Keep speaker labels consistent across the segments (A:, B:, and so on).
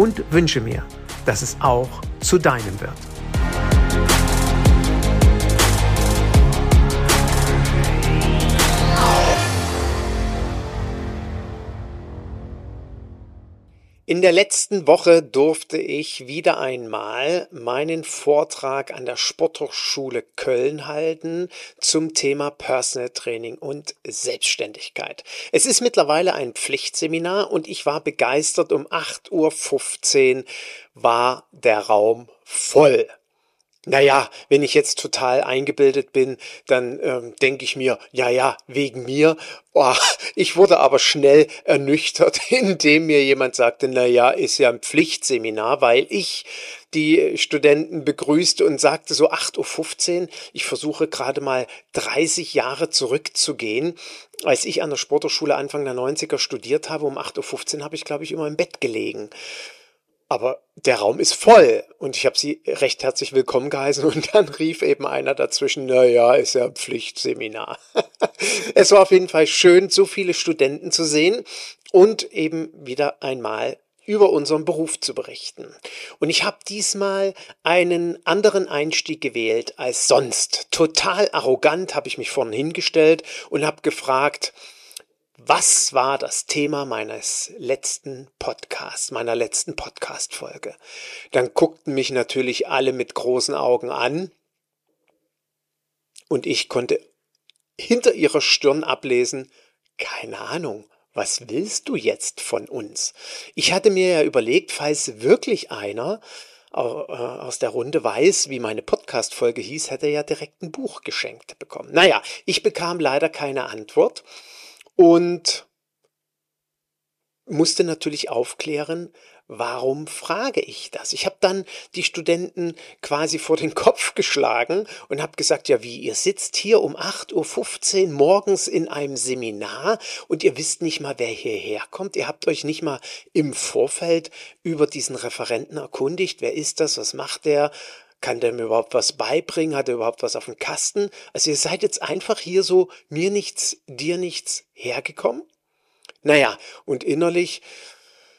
A: und wünsche mir, dass es auch zu deinem wird. In der letzten Woche durfte ich wieder einmal meinen Vortrag an der Sporthochschule Köln halten zum Thema Personal Training und Selbstständigkeit. Es ist mittlerweile ein Pflichtseminar und ich war begeistert. Um 8.15 Uhr war der Raum voll. Naja, wenn ich jetzt total eingebildet bin, dann ähm, denke ich mir, ja, ja, wegen mir. Oh, ich wurde aber schnell ernüchtert, indem mir jemand sagte, na ja, ist ja ein Pflichtseminar, weil ich die Studenten begrüßte und sagte so 8.15 Uhr, ich versuche gerade mal 30 Jahre zurückzugehen. Als ich an der Sporthochschule Anfang der 90er studiert habe, um 8.15 Uhr habe ich, glaube ich, immer im Bett gelegen. Aber der Raum ist voll und ich habe sie recht herzlich willkommen geheißen und dann rief eben einer dazwischen, na ja, ist ja ein Pflichtseminar. es war auf jeden Fall schön, so viele Studenten zu sehen und eben wieder einmal über unseren Beruf zu berichten. Und ich habe diesmal einen anderen Einstieg gewählt als sonst. Total arrogant habe ich mich vorhin hingestellt und habe gefragt, was war das Thema meines letzten Podcasts, meiner letzten Podcast-Folge? Dann guckten mich natürlich alle mit großen Augen an und ich konnte hinter ihrer Stirn ablesen, keine Ahnung, was willst du jetzt von uns? Ich hatte mir ja überlegt, falls wirklich einer äh, aus der Runde weiß, wie meine Podcast-Folge hieß, hätte er ja direkt ein Buch geschenkt bekommen. Naja, ich bekam leider keine Antwort und musste natürlich aufklären, warum frage ich das? Ich habe dann die Studenten quasi vor den Kopf geschlagen und habe gesagt, ja wie, ihr sitzt hier um 8.15 Uhr morgens in einem Seminar und ihr wisst nicht mal, wer hierher kommt. Ihr habt euch nicht mal im Vorfeld über diesen Referenten erkundigt. Wer ist das? Was macht der? Kann der mir überhaupt was beibringen? Hat er überhaupt was auf dem Kasten? Also ihr seid jetzt einfach hier so mir nichts, dir nichts hergekommen? Naja, und innerlich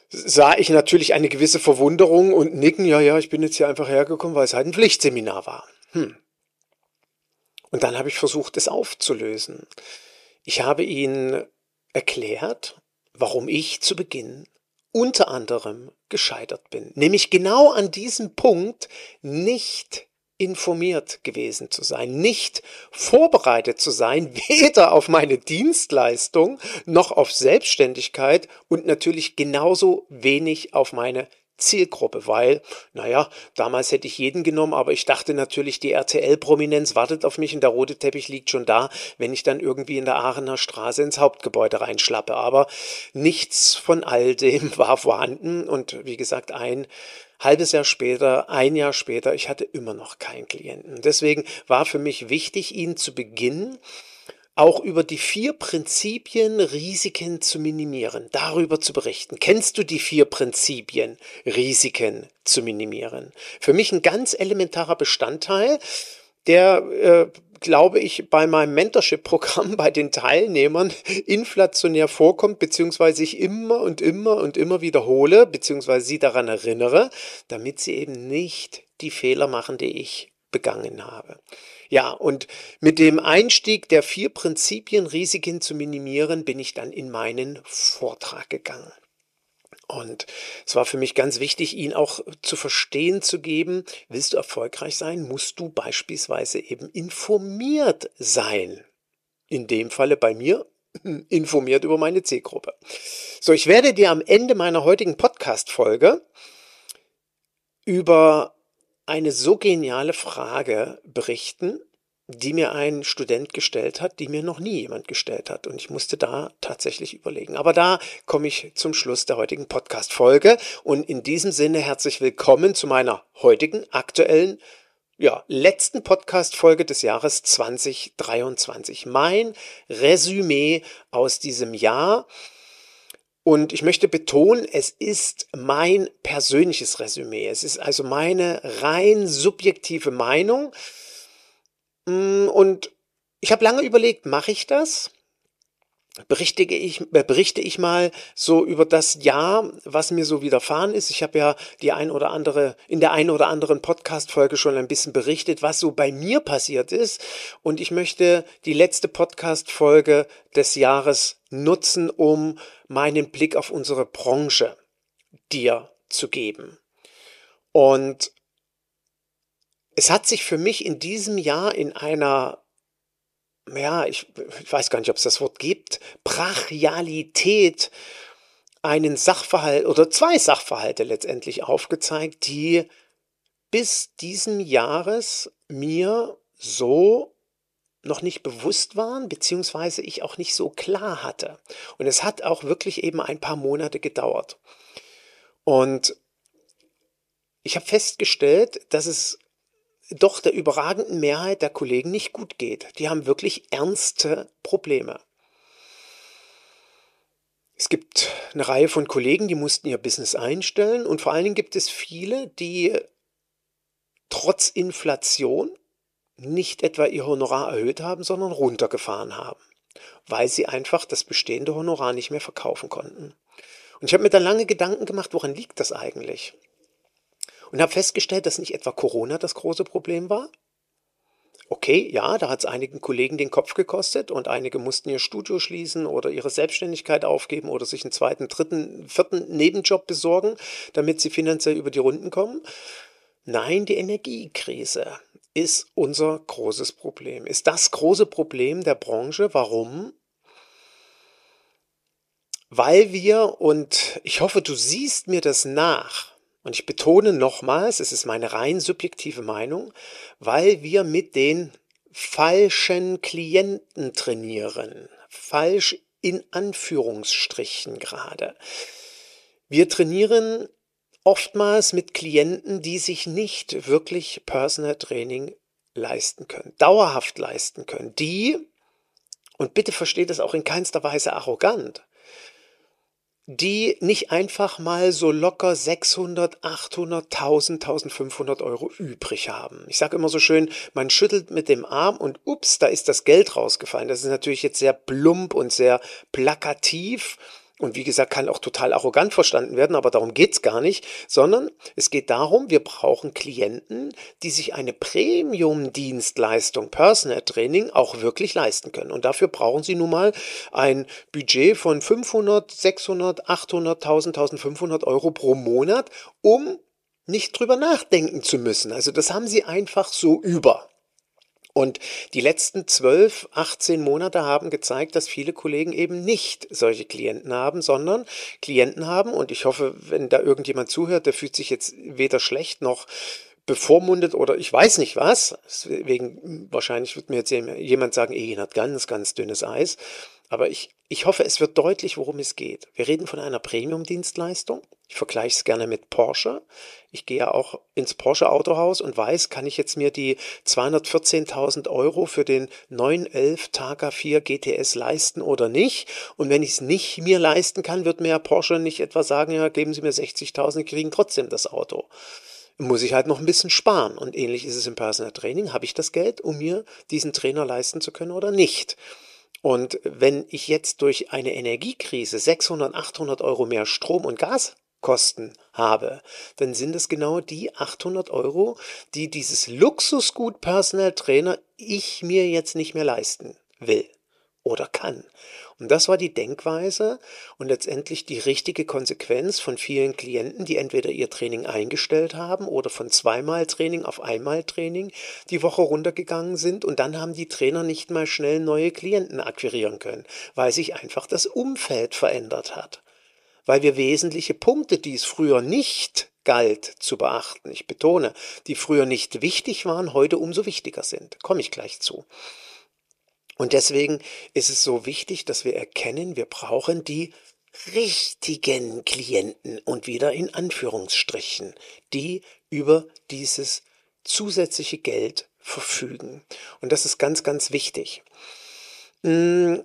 A: sah ich natürlich eine gewisse Verwunderung und Nicken, ja, ja, ich bin jetzt hier einfach hergekommen, weil es halt ein Pflichtseminar war. Hm. Und dann habe ich versucht, es aufzulösen. Ich habe ihnen erklärt, warum ich zu Beginn unter anderem gescheitert bin. Nämlich genau an diesem Punkt nicht informiert gewesen zu sein, nicht vorbereitet zu sein, weder auf meine Dienstleistung noch auf Selbstständigkeit und natürlich genauso wenig auf meine Zielgruppe, weil, naja, damals hätte ich jeden genommen, aber ich dachte natürlich, die RTL-Prominenz wartet auf mich und der rote Teppich liegt schon da, wenn ich dann irgendwie in der Aachener Straße ins Hauptgebäude reinschlappe. Aber nichts von all dem war vorhanden und wie gesagt, ein halbes Jahr später, ein Jahr später, ich hatte immer noch keinen Klienten. Deswegen war für mich wichtig, ihn zu beginnen auch über die vier Prinzipien Risiken zu minimieren, darüber zu berichten. Kennst du die vier Prinzipien Risiken zu minimieren? Für mich ein ganz elementarer Bestandteil, der, äh, glaube ich, bei meinem Mentorship-Programm bei den Teilnehmern inflationär vorkommt, beziehungsweise ich immer und immer und immer wiederhole, beziehungsweise sie daran erinnere, damit sie eben nicht die Fehler machen, die ich begangen habe. Ja, und mit dem Einstieg der vier Prinzipien, Risiken zu minimieren, bin ich dann in meinen Vortrag gegangen. Und es war für mich ganz wichtig, ihn auch zu verstehen zu geben, willst du erfolgreich sein, musst du beispielsweise eben informiert sein. In dem Falle bei mir informiert über meine Zielgruppe. So, ich werde dir am Ende meiner heutigen Podcast-Folge über eine so geniale Frage berichten, die mir ein Student gestellt hat, die mir noch nie jemand gestellt hat. Und ich musste da tatsächlich überlegen. Aber da komme ich zum Schluss der heutigen Podcast-Folge. Und in diesem Sinne herzlich willkommen zu meiner heutigen, aktuellen, ja, letzten Podcast-Folge des Jahres 2023. Mein Resümee aus diesem Jahr. Und ich möchte betonen, es ist mein persönliches Resümee. Es ist also meine rein subjektive Meinung. Mm, und ich habe lange überlegt, mache ich das? Berichte ich, äh, berichte ich mal so über das Jahr, was mir so widerfahren ist. Ich habe ja die ein oder andere, in der einen oder anderen Podcast-Folge schon ein bisschen berichtet, was so bei mir passiert ist. Und ich möchte die letzte Podcast-Folge des Jahres nutzen, um meinen Blick auf unsere Branche dir zu geben. Und es hat sich für mich in diesem Jahr in einer, ja, ich, ich weiß gar nicht, ob es das Wort gibt, Brachialität einen Sachverhalt oder zwei Sachverhalte letztendlich aufgezeigt, die bis diesen Jahres mir so noch nicht bewusst waren, beziehungsweise ich auch nicht so klar hatte. Und es hat auch wirklich eben ein paar Monate gedauert. Und ich habe festgestellt, dass es doch der überragenden Mehrheit der Kollegen nicht gut geht. Die haben wirklich ernste Probleme. Es gibt eine Reihe von Kollegen, die mussten ihr Business einstellen und vor allen Dingen gibt es viele, die trotz Inflation nicht etwa ihr Honorar erhöht haben, sondern runtergefahren haben, weil sie einfach das bestehende Honorar nicht mehr verkaufen konnten. Und ich habe mir dann lange Gedanken gemacht, woran liegt das eigentlich? Und habe festgestellt, dass nicht etwa Corona das große Problem war. Okay, ja, da hat es einigen Kollegen den Kopf gekostet und einige mussten ihr Studio schließen oder ihre Selbstständigkeit aufgeben oder sich einen zweiten, dritten, vierten Nebenjob besorgen, damit sie finanziell über die Runden kommen. Nein, die Energiekrise ist unser großes Problem, ist das große Problem der Branche. Warum? Weil wir, und ich hoffe, du siehst mir das nach, und ich betone nochmals, es ist meine rein subjektive Meinung, weil wir mit den falschen Klienten trainieren. Falsch in Anführungsstrichen gerade. Wir trainieren oftmals mit Klienten, die sich nicht wirklich Personal Training leisten können, dauerhaft leisten können, die, und bitte versteht es auch in keinster Weise arrogant, die nicht einfach mal so locker 600, 800, 1000, 1500 Euro übrig haben. Ich sage immer so schön, man schüttelt mit dem Arm und ups, da ist das Geld rausgefallen. Das ist natürlich jetzt sehr plump und sehr plakativ und wie gesagt, kann auch total arrogant verstanden werden, aber darum geht's gar nicht, sondern es geht darum, wir brauchen Klienten, die sich eine Premium-Dienstleistung, Personal Training, auch wirklich leisten können. Und dafür brauchen sie nun mal ein Budget von 500, 600, 800, 1000, 1500 Euro pro Monat, um nicht drüber nachdenken zu müssen. Also das haben sie einfach so über. Und die letzten 12, 18 Monate haben gezeigt, dass viele Kollegen eben nicht solche Klienten haben, sondern Klienten haben. Und ich hoffe, wenn da irgendjemand zuhört, der fühlt sich jetzt weder schlecht noch bevormundet oder ich weiß nicht was. Deswegen, wahrscheinlich wird mir jetzt jemand sagen, Egin hat ganz, ganz dünnes Eis. Aber ich, ich hoffe, es wird deutlich, worum es geht. Wir reden von einer Premium-Dienstleistung. Ich vergleiche es gerne mit Porsche. Ich gehe ja auch ins Porsche Autohaus und weiß, kann ich jetzt mir die 214.000 Euro für den 911 Targa 4 GTS leisten oder nicht? Und wenn ich es nicht mir leisten kann, wird mir Porsche nicht etwa sagen, ja, geben Sie mir 60.000, Sie kriegen trotzdem das Auto muss ich halt noch ein bisschen sparen. Und ähnlich ist es im Personal Training. Habe ich das Geld, um mir diesen Trainer leisten zu können oder nicht? Und wenn ich jetzt durch eine Energiekrise 600, 800 Euro mehr Strom- und Gaskosten habe, dann sind es genau die 800 Euro, die dieses Luxusgut Personal Trainer ich mir jetzt nicht mehr leisten will. oder kann. Und das war die Denkweise und letztendlich die richtige Konsequenz von vielen Klienten, die entweder ihr Training eingestellt haben oder von zweimal Training auf einmal Training die Woche runtergegangen sind und dann haben die Trainer nicht mal schnell neue Klienten akquirieren können, weil sich einfach das Umfeld verändert hat. Weil wir wesentliche Punkte, die es früher nicht galt zu beachten, ich betone, die früher nicht wichtig waren, heute umso wichtiger sind. Komme ich gleich zu. Und deswegen ist es so wichtig, dass wir erkennen, wir brauchen die richtigen Klienten und wieder in Anführungsstrichen, die über dieses zusätzliche Geld verfügen. Und das ist ganz, ganz wichtig. Hm.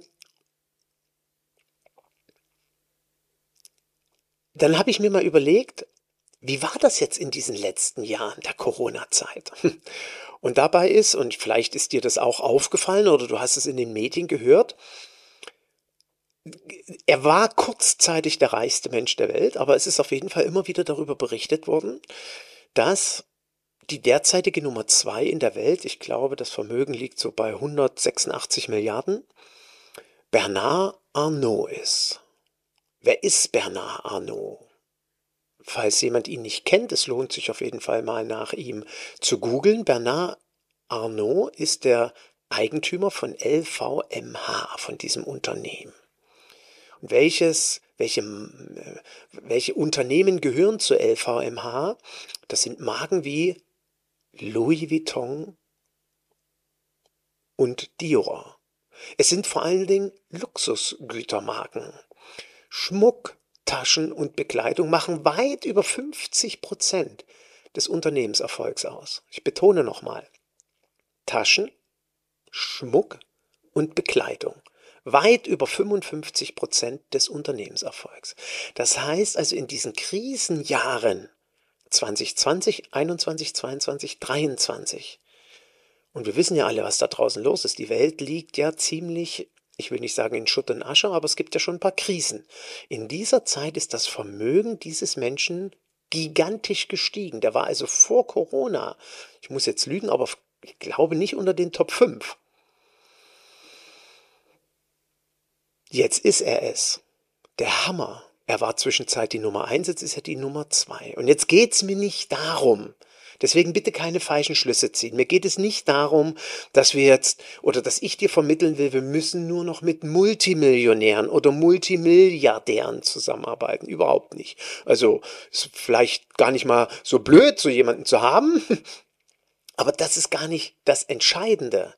A: Dann habe ich mir mal überlegt, wie war das jetzt in diesen letzten Jahren der Corona-Zeit? Und dabei ist, und vielleicht ist dir das auch aufgefallen oder du hast es in den Medien gehört, er war kurzzeitig der reichste Mensch der Welt, aber es ist auf jeden Fall immer wieder darüber berichtet worden, dass die derzeitige Nummer zwei in der Welt, ich glaube, das Vermögen liegt so bei 186 Milliarden, Bernard Arnault ist. Wer ist Bernard Arnault? Falls jemand ihn nicht kennt, es lohnt sich auf jeden Fall mal nach ihm zu googeln. Bernard Arnault ist der Eigentümer von LVMH, von diesem Unternehmen. Und welches, welche, welche Unternehmen gehören zu LVMH? Das sind Marken wie Louis Vuitton und Dior. Es sind vor allen Dingen Luxusgütermarken. Schmuck, Taschen und Bekleidung machen weit über 50 Prozent des Unternehmenserfolgs aus. Ich betone nochmal. Taschen, Schmuck und Bekleidung. Weit über 55 Prozent des Unternehmenserfolgs. Das heißt also in diesen Krisenjahren 2020, 21, 22, 23. Und wir wissen ja alle, was da draußen los ist. Die Welt liegt ja ziemlich ich will nicht sagen in Schutt und Asche, aber es gibt ja schon ein paar Krisen. In dieser Zeit ist das Vermögen dieses Menschen gigantisch gestiegen. Der war also vor Corona, ich muss jetzt lügen, aber ich glaube nicht unter den Top 5. Jetzt ist er es. Der Hammer. Er war zwischenzeit die Nummer 1, jetzt ist er die Nummer 2. Und jetzt geht es mir nicht darum, Deswegen bitte keine falschen Schlüsse ziehen. Mir geht es nicht darum, dass wir jetzt oder dass ich dir vermitteln will, wir müssen nur noch mit Multimillionären oder Multimilliardären zusammenarbeiten. Überhaupt nicht. Also ist vielleicht gar nicht mal so blöd, so jemanden zu haben. Aber das ist gar nicht das Entscheidende,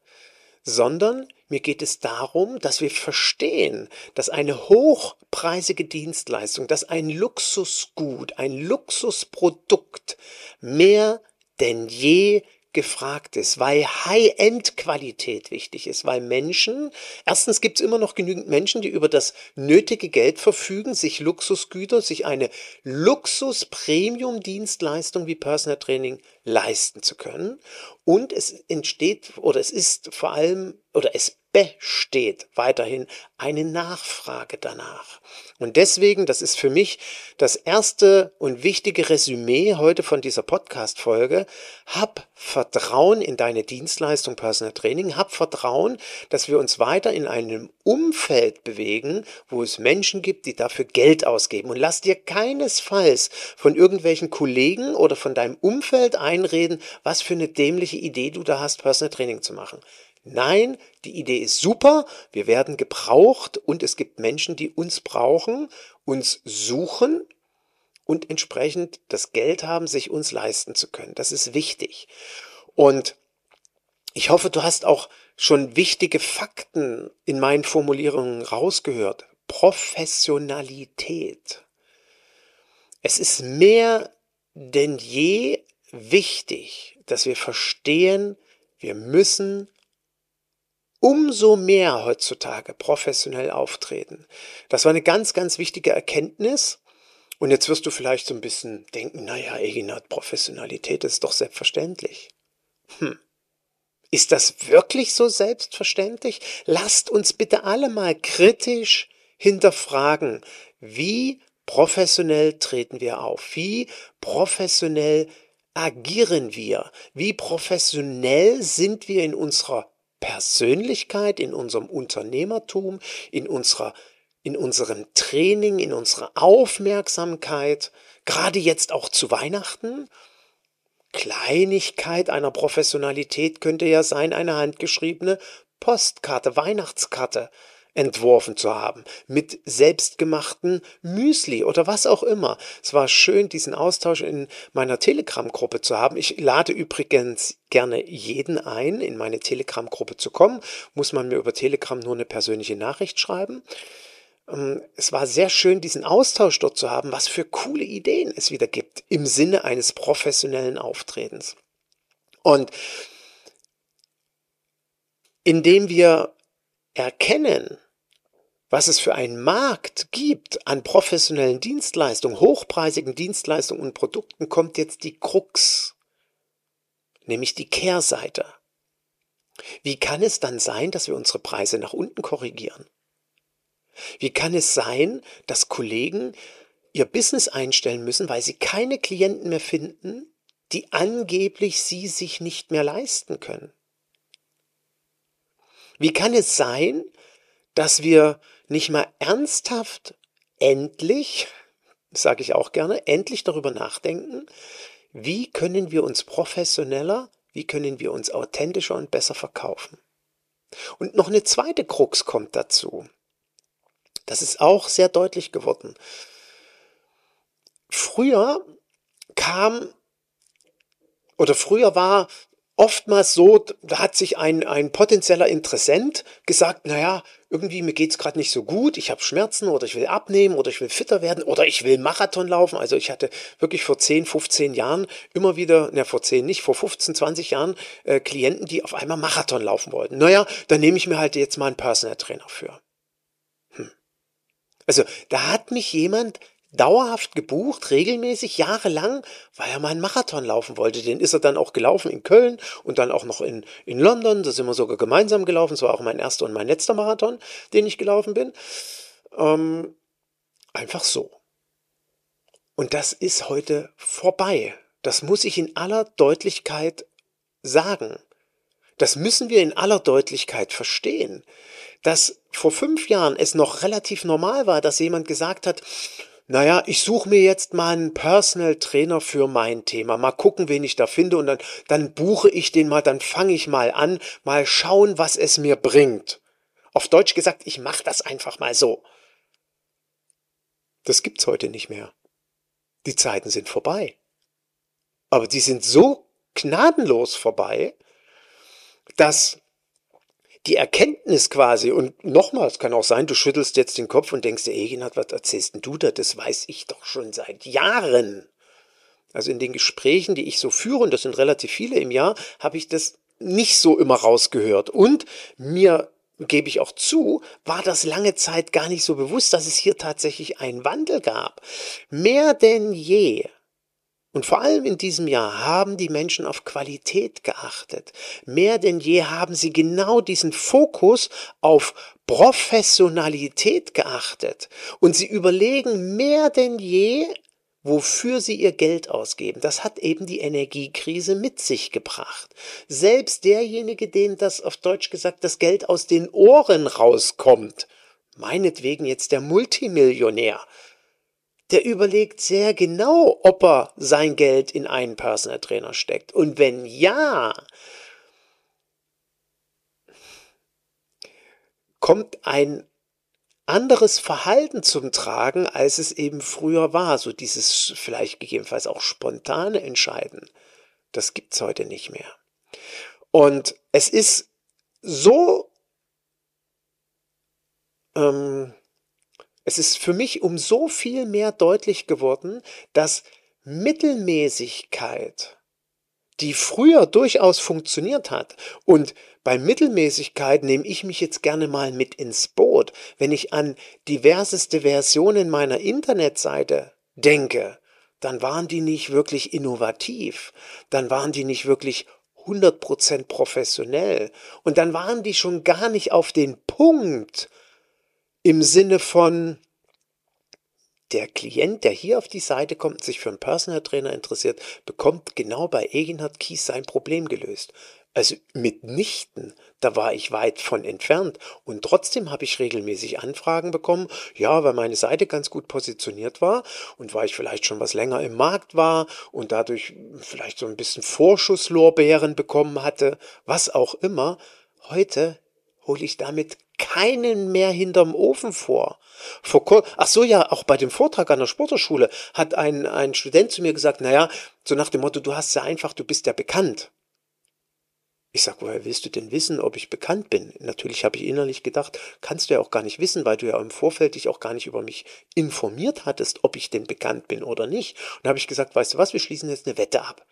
A: sondern mir geht es darum, dass wir verstehen, dass eine hochpreisige Dienstleistung, dass ein Luxusgut, ein Luxusprodukt mehr denn je gefragt ist, weil High-End-Qualität wichtig ist, weil Menschen, erstens gibt es immer noch genügend Menschen, die über das nötige Geld verfügen, sich Luxusgüter, sich eine Luxus-Premium-Dienstleistung wie Personal Training leisten zu können. Und es entsteht oder es ist vor allem oder es besteht weiterhin eine Nachfrage danach. Und deswegen, das ist für mich das erste und wichtige Resümee heute von dieser Podcast-Folge, hab Vertrauen in deine Dienstleistung Personal Training, hab Vertrauen, dass wir uns weiter in einem Umfeld bewegen, wo es Menschen gibt, die dafür Geld ausgeben. Und lass dir keinesfalls von irgendwelchen Kollegen oder von deinem Umfeld einreden, was für eine dämliche Idee du da hast, Personal Training zu machen. Nein, die Idee ist super, wir werden gebraucht und es gibt Menschen, die uns brauchen, uns suchen und entsprechend das Geld haben, sich uns leisten zu können. Das ist wichtig. Und ich hoffe, du hast auch schon wichtige Fakten in meinen Formulierungen rausgehört. Professionalität. Es ist mehr denn je wichtig, dass wir verstehen, wir müssen umso mehr heutzutage professionell auftreten. Das war eine ganz, ganz wichtige Erkenntnis. Und jetzt wirst du vielleicht so ein bisschen denken, naja, Eginat, Professionalität ist doch selbstverständlich. Hm. Ist das wirklich so selbstverständlich? Lasst uns bitte alle mal kritisch hinterfragen, wie professionell treten wir auf? Wie professionell agieren wir? Wie professionell sind wir in unserer Persönlichkeit, in unserem Unternehmertum, in unserer in unserem Training, in unserer Aufmerksamkeit, gerade jetzt auch zu Weihnachten. Kleinigkeit einer Professionalität könnte ja sein, eine handgeschriebene Postkarte, Weihnachtskarte entworfen zu haben, mit selbstgemachten Müsli oder was auch immer. Es war schön, diesen Austausch in meiner Telegram-Gruppe zu haben. Ich lade übrigens gerne jeden ein, in meine Telegram-Gruppe zu kommen. Muss man mir über Telegram nur eine persönliche Nachricht schreiben. Ähm, es war sehr schön, diesen Austausch dort zu haben, was für coole Ideen es wieder gibt im Sinne eines professionellen Auftretens. Und indem wir erkennen, was es für einen Markt gibt an professionellen Dienstleistungen, hochpreisigen Dienstleistungen und Produkten, kommt jetzt die Krux, nämlich die Kehrseite. Wie kann es dann sein, dass wir unsere Preise nach unten korrigieren? Wie kann es sein, dass Kollegen ihr Business einstellen müssen, weil sie keine Klienten mehr finden, die angeblich sie sich nicht mehr leisten können? Wie kann es sein, dass wir nicht mal ernsthaft endlich, sage ich auch gerne, endlich darüber nachdenken, wie können wir uns professioneller, wie können wir uns authentischer und besser verkaufen. Und noch eine zweite Krux kommt dazu. Das ist auch sehr deutlich geworden. Früher kam oder früher war oftmals so, da hat sich ein, ein potenzieller Interessent gesagt, naja, irgendwie mir geht's gerade nicht so gut, ich habe Schmerzen oder ich will abnehmen oder ich will fitter werden oder ich will Marathon laufen. Also ich hatte wirklich vor 10, 15 Jahren immer wieder, na vor 10 nicht, vor 15, 20 Jahren äh, Klienten, die auf einmal Marathon laufen wollten. Naja, dann nehme ich mir halt jetzt mal einen Personal Trainer für. Hm. Also da hat mich jemand dauerhaft gebucht, regelmäßig, jahrelang, weil er mal einen Marathon laufen wollte. Den ist er dann auch gelaufen in Köln und dann auch noch in, in London. Da sind wir sogar gemeinsam gelaufen. Das war auch mein erster und mein letzter Marathon, den ich gelaufen bin. Ähm, einfach so. Und das ist heute vorbei. Das muss ich in aller Deutlichkeit sagen. Das müssen wir in aller Deutlichkeit verstehen. Dass vor fünf Jahren es noch relativ normal war, dass jemand gesagt hat, naja, ich suche mir jetzt mal einen Personal Trainer für mein Thema. Mal gucken, wen ich da finde und dann, dann buche ich den mal, dann fange ich mal an, mal schauen, was es mir bringt. Auf Deutsch gesagt, ich mache das einfach mal so. Das gibt's heute nicht mehr. Die Zeiten sind vorbei. Aber die sind so gnadenlos vorbei, dass die Erkenntnis quasi, und nochmal, es kann auch sein, du schüttelst jetzt den Kopf und denkst dir, Egenhard, was erzählst denn du da? Das weiß ich doch schon seit Jahren. Also in den Gesprächen, die ich so führe, und das sind relativ viele im Jahr, habe ich das nicht so immer rausgehört. Und mir gebe ich auch zu, war das lange Zeit gar nicht so bewusst, dass es hier tatsächlich einen Wandel gab. Mehr denn je und vor allem in diesem Jahr haben die Menschen auf Qualität geachtet. Mehr denn je haben sie genau diesen Fokus auf Professionalität geachtet. Und sie überlegen mehr denn je, wofür sie ihr Geld ausgeben. Das hat eben die Energiekrise mit sich gebracht. Selbst derjenige, dem das auf Deutsch gesagt das Geld aus den Ohren rauskommt, meinetwegen jetzt der Multimillionär, der überlegt sehr genau, ob er sein Geld in einen Personal Trainer steckt. Und wenn ja, kommt ein anderes Verhalten zum Tragen, als es eben früher war. So dieses vielleicht gegebenenfalls auch spontane Entscheiden. Das gibt's heute nicht mehr. Und es ist so ähm, es ist für mich um so viel mehr deutlich geworden, dass Mittelmäßigkeit, die früher durchaus funktioniert hat, und bei Mittelmäßigkeit nehme ich mich jetzt gerne mal mit ins Boot, wenn ich an diverseste Versionen meiner Internetseite denke, dann waren die nicht wirklich innovativ, dann waren die nicht wirklich 100% professionell. Und dann waren die schon gar nicht auf den Punkt im Sinne von, der Klient, der hier auf die Seite kommt sich für einen Personal Trainer interessiert, bekommt genau bei Eginhard Kies sein Problem gelöst. Also mitnichten, da war ich weit von entfernt. Und trotzdem habe ich regelmäßig Anfragen bekommen, ja, weil meine Seite ganz gut positioniert war und weil ich vielleicht schon was länger im Markt war und dadurch vielleicht so ein bisschen Vorschusslorbeeren bekommen hatte, was auch immer. Heute hole ich damit keinen mehr hinterm Ofen vor. vor Ach so, ja, auch bei dem Vortrag an der Sporterschule hat ein, ein Student zu mir gesagt, naja, so nach dem Motto, du hast ja einfach, du bist ja bekannt. Ich sag, woher willst du denn wissen, ob ich bekannt bin? Natürlich habe ich innerlich gedacht, kannst du ja auch gar nicht wissen, weil du ja im Vorfeld dich auch gar nicht über mich informiert hattest, ob ich denn bekannt bin oder nicht. Und da habe ich gesagt, weißt du was, wir schließen jetzt eine Wette ab.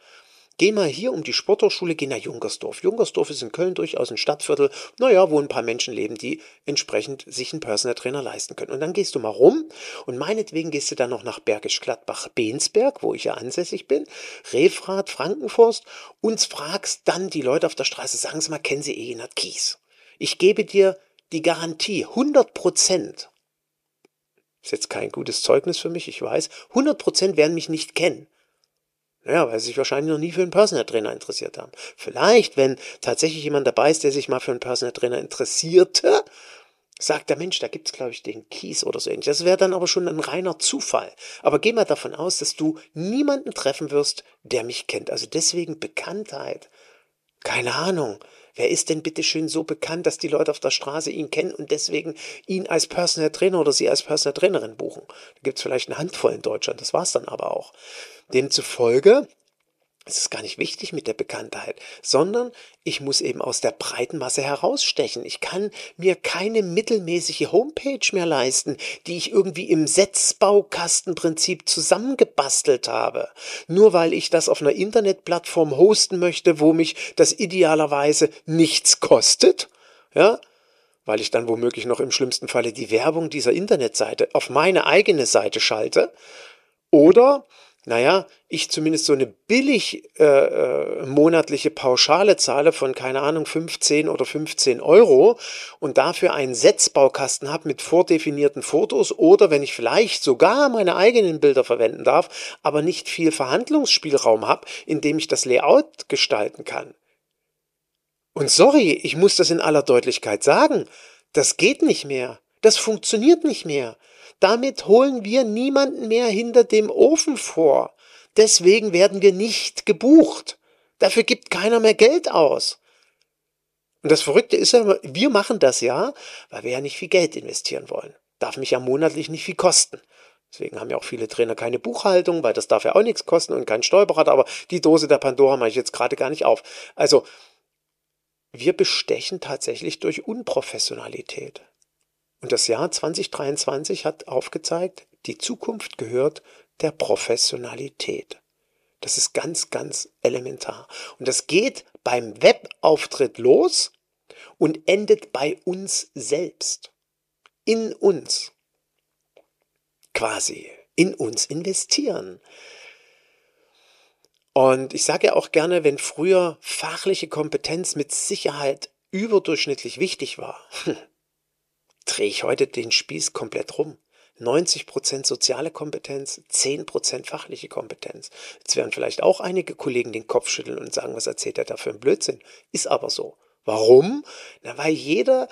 A: Geh mal hier um die Sporthochschule, geh nach Jungersdorf. Jungersdorf ist in Köln durchaus ein Stadtviertel, naja, wo ein paar Menschen leben, die entsprechend sich einen Personal Trainer leisten können. Und dann gehst du mal rum und meinetwegen gehst du dann noch nach Bergisch Gladbach, Bensberg, wo ich ja ansässig bin, Refrath, Frankenforst und fragst dann die Leute auf der Straße, sagen Sie mal, kennen Sie Egenhard Kies? Ich gebe dir die Garantie, 100 Prozent. Ist jetzt kein gutes Zeugnis für mich, ich weiß. 100 Prozent werden mich nicht kennen. Naja, weil sie sich wahrscheinlich noch nie für einen Personal Trainer interessiert haben. Vielleicht, wenn tatsächlich jemand dabei ist, der sich mal für einen Personal Trainer interessierte, sagt der Mensch, da gibt's glaube ich den Kies oder so ähnlich. Das wäre dann aber schon ein reiner Zufall. Aber geh mal davon aus, dass du niemanden treffen wirst, der mich kennt. Also deswegen Bekanntheit. Keine Ahnung. Wer ist denn bitte schön so bekannt, dass die Leute auf der Straße ihn kennen und deswegen ihn als Personal Trainer oder sie als Personal Trainerin buchen? Da gibt's vielleicht eine Handvoll in Deutschland, das war's dann aber auch. Demzufolge es ist gar nicht wichtig mit der Bekanntheit, sondern ich muss eben aus der breiten Masse herausstechen. Ich kann mir keine mittelmäßige Homepage mehr leisten, die ich irgendwie im Setzbaukastenprinzip zusammengebastelt habe. Nur weil ich das auf einer Internetplattform hosten möchte, wo mich das idealerweise nichts kostet, ja, weil ich dann womöglich noch im schlimmsten Falle die Werbung dieser Internetseite auf meine eigene Seite schalte, oder naja, ich zumindest so eine billig äh, äh, monatliche Pauschale zahle von, keine Ahnung, 15 oder 15 Euro und dafür einen Setzbaukasten habe mit vordefinierten Fotos oder wenn ich vielleicht sogar meine eigenen Bilder verwenden darf, aber nicht viel Verhandlungsspielraum habe, in dem ich das Layout gestalten kann. Und sorry, ich muss das in aller Deutlichkeit sagen, das geht nicht mehr. Das funktioniert nicht mehr. Damit holen wir niemanden mehr hinter dem Ofen vor. Deswegen werden wir nicht gebucht. Dafür gibt keiner mehr Geld aus. Und das Verrückte ist ja, wir machen das ja, weil wir ja nicht viel Geld investieren wollen. Darf mich ja monatlich nicht viel kosten. Deswegen haben ja auch viele Trainer keine Buchhaltung, weil das darf ja auch nichts kosten und kein Steuerberater. Aber die Dose der Pandora mache ich jetzt gerade gar nicht auf. Also, wir bestechen tatsächlich durch Unprofessionalität. Und das Jahr 2023 hat aufgezeigt, die Zukunft gehört der Professionalität. Das ist ganz, ganz elementar. Und das geht beim Webauftritt los und endet bei uns selbst. In uns. Quasi. In uns investieren. Und ich sage ja auch gerne, wenn früher fachliche Kompetenz mit Sicherheit überdurchschnittlich wichtig war, drehe ich heute den Spieß komplett rum. 90% soziale Kompetenz, 10% fachliche Kompetenz. Jetzt werden vielleicht auch einige Kollegen den Kopf schütteln und sagen, was erzählt er da für einen Blödsinn? Ist aber so. Warum? Na, weil jeder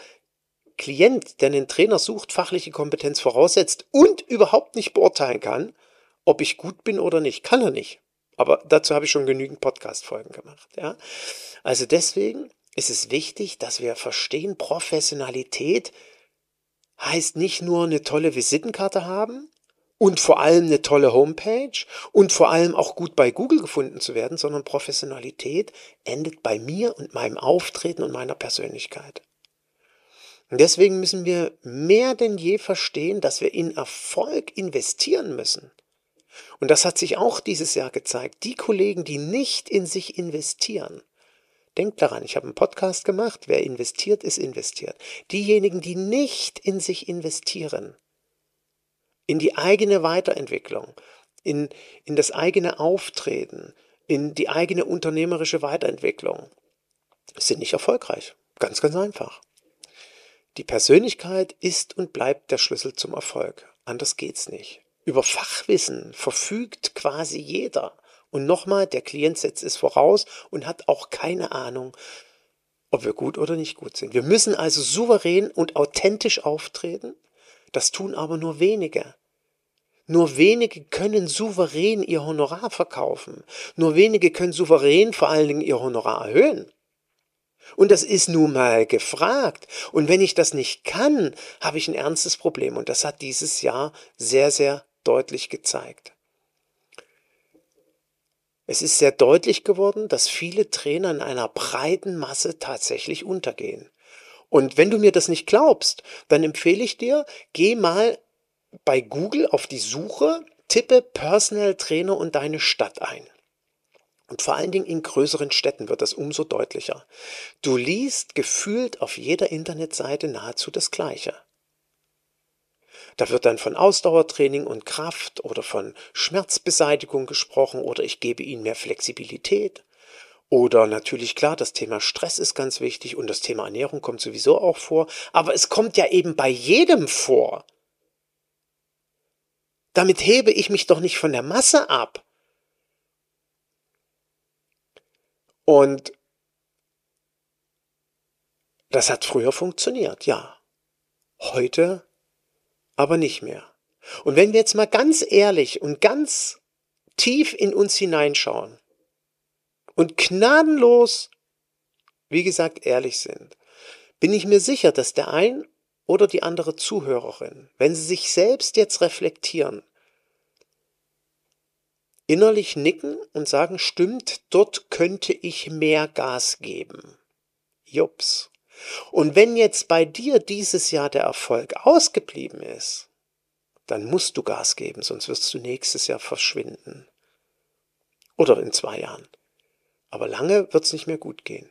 A: Klient, der einen Trainer sucht, fachliche Kompetenz voraussetzt und überhaupt nicht beurteilen kann, ob ich gut bin oder nicht. Kann er nicht. Aber dazu habe ich schon genügend Podcast-Folgen gemacht. Ja? Also deswegen ist es wichtig, dass wir verstehen, Professionalität heißt nicht nur eine tolle Visitenkarte haben und vor allem eine tolle Homepage und vor allem auch gut bei Google gefunden zu werden, sondern Professionalität endet bei mir und meinem Auftreten und meiner Persönlichkeit. Und deswegen müssen wir mehr denn je verstehen, dass wir in Erfolg investieren müssen. Und das hat sich auch dieses Jahr gezeigt. Die Kollegen, die nicht in sich investieren, Denkt daran, ich habe einen Podcast gemacht. Wer investiert, ist investiert. Diejenigen, die nicht in sich investieren, in die eigene Weiterentwicklung, in, in das eigene Auftreten, in die eigene unternehmerische Weiterentwicklung, sind nicht erfolgreich. Ganz, ganz einfach. Die Persönlichkeit ist und bleibt der Schlüssel zum Erfolg. Anders geht's nicht. Über Fachwissen verfügt quasi jeder Und nochmal, der Klient setzt es voraus und hat auch keine Ahnung, ob wir gut oder nicht gut sind. Wir müssen also souverän und authentisch auftreten. Das tun aber nur wenige. Nur wenige können souverän ihr Honorar verkaufen. Nur wenige können souverän vor allen Dingen ihr Honorar erhöhen. Und das ist nun mal gefragt. Und wenn ich das nicht kann, habe ich ein ernstes Problem. Und das hat dieses Jahr sehr, sehr deutlich gezeigt. Es ist sehr deutlich geworden, dass viele Trainer in einer breiten Masse tatsächlich untergehen. Und wenn du mir das nicht glaubst, dann empfehle ich dir, geh mal bei Google auf die Suche, tippe Personal Trainer und deine Stadt ein. Und vor allen Dingen in größeren Städten wird das umso deutlicher. Du liest gefühlt auf jeder Internetseite nahezu das Gleiche. Da wird dann von Ausdauertraining und Kraft oder von Schmerzbeseitigung gesprochen oder ich gebe ihnen mehr Flexibilität. Oder natürlich klar, das Thema Stress ist ganz wichtig und das Thema Ernährung kommt sowieso auch vor. Aber es kommt ja eben bei jedem vor. Damit hebe ich mich doch nicht von der Masse ab. Und das hat früher funktioniert, ja. Heute aber nicht mehr. Und wenn wir jetzt mal ganz ehrlich und ganz tief in uns hineinschauen und gnadenlos, wie gesagt, ehrlich sind, bin ich mir sicher, dass der ein oder die andere Zuhörerin, wenn sie sich selbst jetzt reflektieren, innerlich nicken und sagen, stimmt, dort könnte ich mehr Gas geben. Jups. Und wenn jetzt bei dir dieses Jahr der Erfolg ausgeblieben ist, dann musst du Gas geben, sonst wirst du nächstes Jahr verschwinden. Oder in zwei Jahren. Aber lange wird es nicht mehr gut gehen.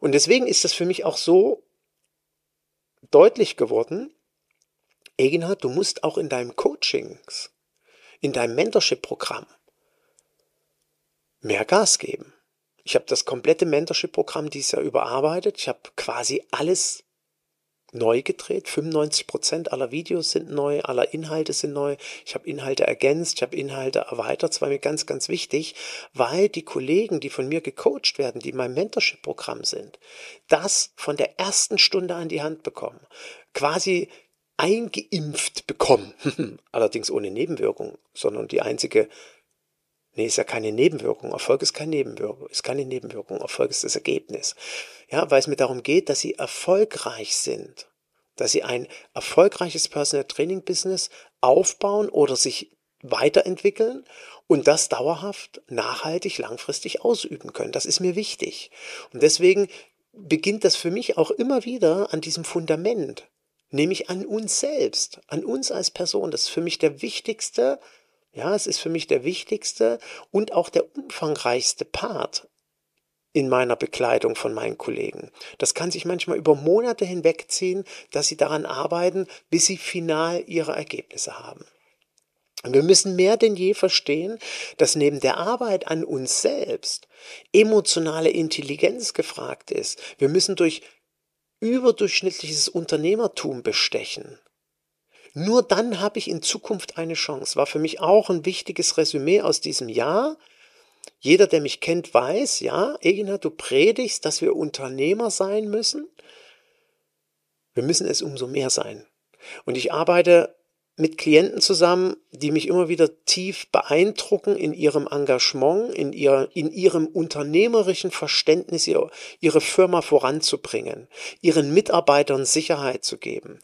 A: Und deswegen ist das für mich auch so deutlich geworden, Egenhard, du musst auch in deinem Coachings, in deinem Mentorship-Programm mehr Gas geben. Ich habe das komplette Mentorship-Programm dieses Jahr überarbeitet. Ich habe quasi alles neu gedreht. 95 Prozent aller Videos sind neu, aller Inhalte sind neu. Ich habe Inhalte ergänzt, ich habe Inhalte erweitert. Das war mir ganz, ganz wichtig, weil die Kollegen, die von mir gecoacht werden, die in meinem Mentorship-Programm sind, das von der ersten Stunde an die Hand bekommen. Quasi eingeimpft bekommen. Allerdings ohne Nebenwirkung, sondern die einzige Nee, ist ja keine Nebenwirkung. Erfolg ist keine Nebenwirkung, ist keine Nebenwirkung. Erfolg ist das Ergebnis. Ja, weil es mir darum geht, dass sie erfolgreich sind. Dass sie ein erfolgreiches Personal Training Business aufbauen oder sich weiterentwickeln und das dauerhaft, nachhaltig, langfristig ausüben können. Das ist mir wichtig. Und deswegen beginnt das für mich auch immer wieder an diesem Fundament, nämlich an uns selbst, an uns als Person. Das ist für mich der wichtigste ja, es ist für mich der wichtigste und auch der umfangreichste Part in meiner Bekleidung von meinen Kollegen. Das kann sich manchmal über Monate hinwegziehen, dass sie daran arbeiten, bis sie final ihre Ergebnisse haben. wir müssen mehr denn je verstehen, dass neben der Arbeit an uns selbst emotionale Intelligenz gefragt ist. Wir müssen durch überdurchschnittliches Unternehmertum bestechen. Nur dann habe ich in Zukunft eine Chance. War für mich auch ein wichtiges Resümee aus diesem Jahr. Jeder, der mich kennt, weiß, ja, Egina, du predigst, dass wir Unternehmer sein müssen. Wir müssen es umso mehr sein. Und ich arbeite mit Klienten zusammen, die mich immer wieder tief beeindrucken in ihrem Engagement, in, ihr, in ihrem unternehmerischen Verständnis, ihre, ihre Firma voranzubringen, ihren Mitarbeitern Sicherheit zu geben,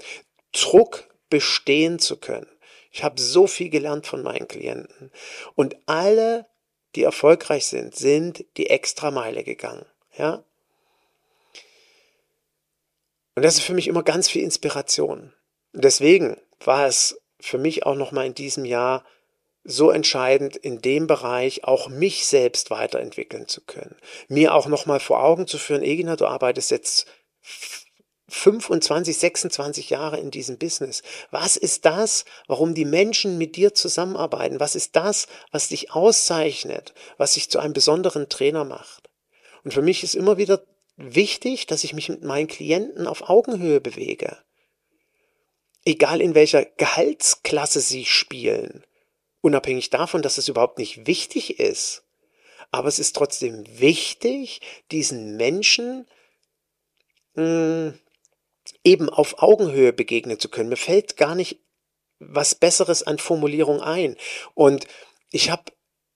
A: Druck bestehen zu können. Ich habe so viel gelernt von meinen Klienten. Und alle, die erfolgreich sind, sind die Extrameile gegangen. Ja? Und das ist für mich immer ganz viel Inspiration. Deswegen war es für mich auch nochmal in diesem Jahr so entscheidend, in dem Bereich auch mich selbst weiterentwickeln zu können. Mir auch nochmal vor Augen zu führen, Egina, du arbeitest jetzt 25, 26 Jahre in diesem Business. Was ist das, warum die Menschen mit dir zusammenarbeiten? Was ist das, was dich auszeichnet, was dich zu einem besonderen Trainer macht? Und für mich ist immer wieder wichtig, dass ich mich mit meinen Klienten auf Augenhöhe bewege. Egal in welcher Gehaltsklasse sie spielen. Unabhängig davon, dass es überhaupt nicht wichtig ist. Aber es ist trotzdem wichtig, diesen Menschen mh, hm, eben auf Augenhöhe begegnen zu können. Mir fällt gar nicht was Besseres an Formulierung ein. Und ich habe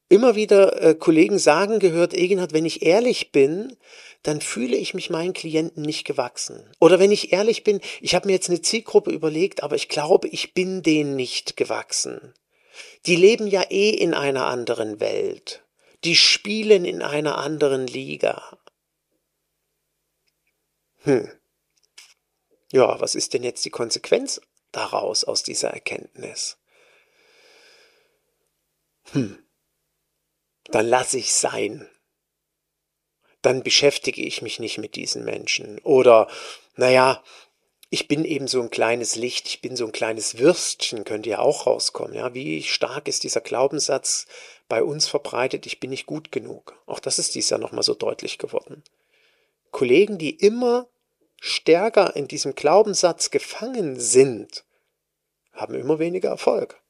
A: immer wieder äh, Kollegen sagen gehört, Egenhard, wenn ich ehrlich bin, dann fühle ich mich meinen Klienten nicht gewachsen. Oder wenn ich ehrlich bin, ich habe mir jetzt eine Zielgruppe überlegt, aber ich glaube, ich bin denen nicht gewachsen. Die leben ja eh in einer anderen Welt. Die spielen in einer anderen Liga. Hm. Ja, was ist denn jetzt die Konsequenz daraus, aus dieser Erkenntnis? Hm. Dann lasse ich sein. Dann beschäftige ich mich nicht mit diesen Menschen. Oder, naja, ich bin eben so ein kleines Licht, ich bin so ein kleines Würstchen, könnte ja auch rauskommen. Ja, wie stark ist dieser Glaubenssatz bei uns verbreitet, ich bin nicht gut genug. Auch das ist dies Jahr nochmal so deutlich geworden. Kollegen, die immer stärker in diesem Glaubenssatz gefangen sind, haben immer weniger Erfolg.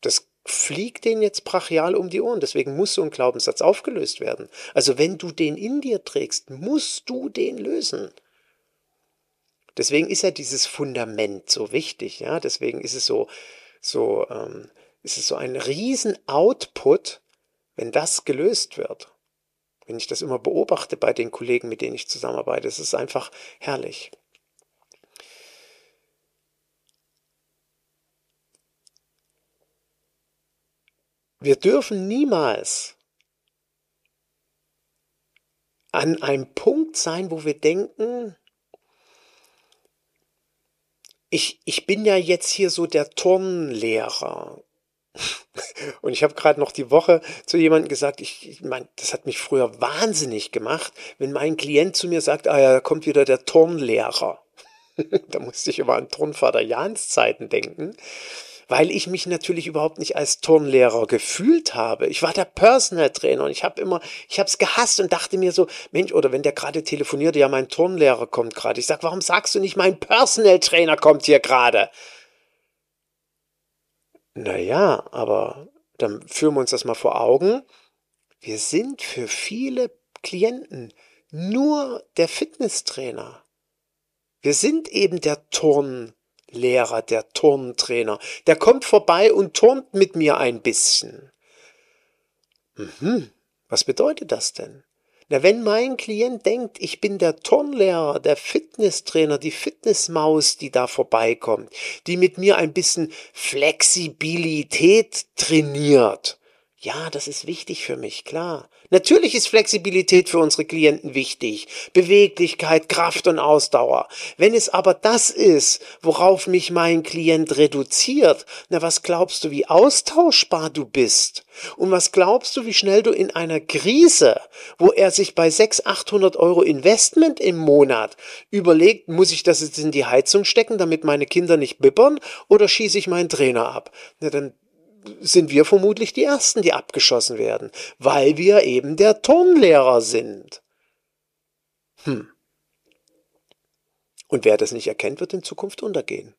A: Das fliegt denen jetzt brachial um die Ohren. Deswegen muss so ein Glaubenssatz aufgelöst werden. Also wenn du den in dir trägst, musst du den lösen. Deswegen ist ja dieses Fundament so wichtig. Ja, deswegen ist es so, so, ähm, ist es so ein riesen Output, wenn das gelöst wird. Wenn ich das immer beobachte bei den Kollegen, mit denen ich zusammenarbeite, es ist einfach herrlich. Wir dürfen niemals an einem Punkt sein, wo wir denken, ich, ich bin ja jetzt hier so der Turnlehrer. Und ich habe gerade noch die Woche zu jemandem gesagt, ich, ich meine, das hat mich früher wahnsinnig gemacht, wenn mein Klient zu mir sagt, ah ja, da kommt wieder der Turnlehrer. da musste ich immer an Turnvater Jans Zeiten denken weil ich mich natürlich überhaupt nicht als Turnlehrer gefühlt habe. Ich war der Personal Trainer und ich habe immer, ich habe es gehasst und dachte mir so, Mensch, oder wenn der gerade telefoniert, ja, mein Turnlehrer kommt gerade. Ich sag, warum sagst du nicht, mein Personal Trainer kommt hier gerade? Naja, aber dann führen wir uns das mal vor Augen. Wir sind für viele Klienten nur der Fitnesstrainer. Wir sind eben der Turnlehrer. Lehrer, der Turntrainer, der kommt vorbei und turnt mit mir ein bisschen. Mhm, was bedeutet das denn? Na, wenn mein Klient denkt, ich bin der Turnlehrer, der Fitnesstrainer, die Fitnessmaus, die da vorbeikommt, die mit mir ein bisschen Flexibilität trainiert. Ja, das ist wichtig für mich, klar. Natürlich ist Flexibilität für unsere Klienten wichtig. Beweglichkeit, Kraft und Ausdauer. Wenn es aber das ist, worauf mich mein Klient reduziert, na was glaubst du, wie austauschbar du bist? Und was glaubst du, wie schnell du in einer Krise, wo er sich bei 600, 800 Euro Investment im Monat überlegt, muss ich das jetzt in die Heizung stecken, damit meine Kinder nicht bibbern, oder schieße ich meinen Trainer ab? Na dann sind wir vermutlich die Ersten, die abgeschossen werden, weil wir eben der Turnlehrer sind. Hm. Und wer das nicht erkennt, wird in Zukunft untergehen.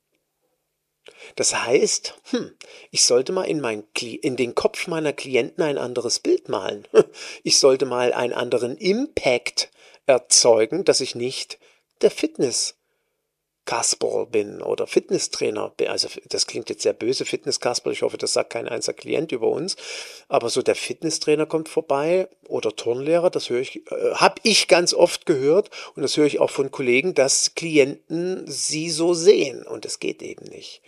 A: Das heißt, hm, ich sollte mal in, mein, in den Kopf meiner Klienten ein anderes Bild malen. Ich sollte mal einen anderen Impact erzeugen, dass ich nicht der Fitness Kasperl bin oder Fitnesstrainer bin. Also das klingt jetzt sehr böse, Fitnesskasperl. Ich hoffe, das sagt kein einziger Klient über uns. Aber so der Fitnesstrainer kommt vorbei oder Turnlehrer, das höre ich, äh, habe ich ganz oft gehört und das höre ich auch von Kollegen, dass Klienten sie so sehen und es geht eben nicht.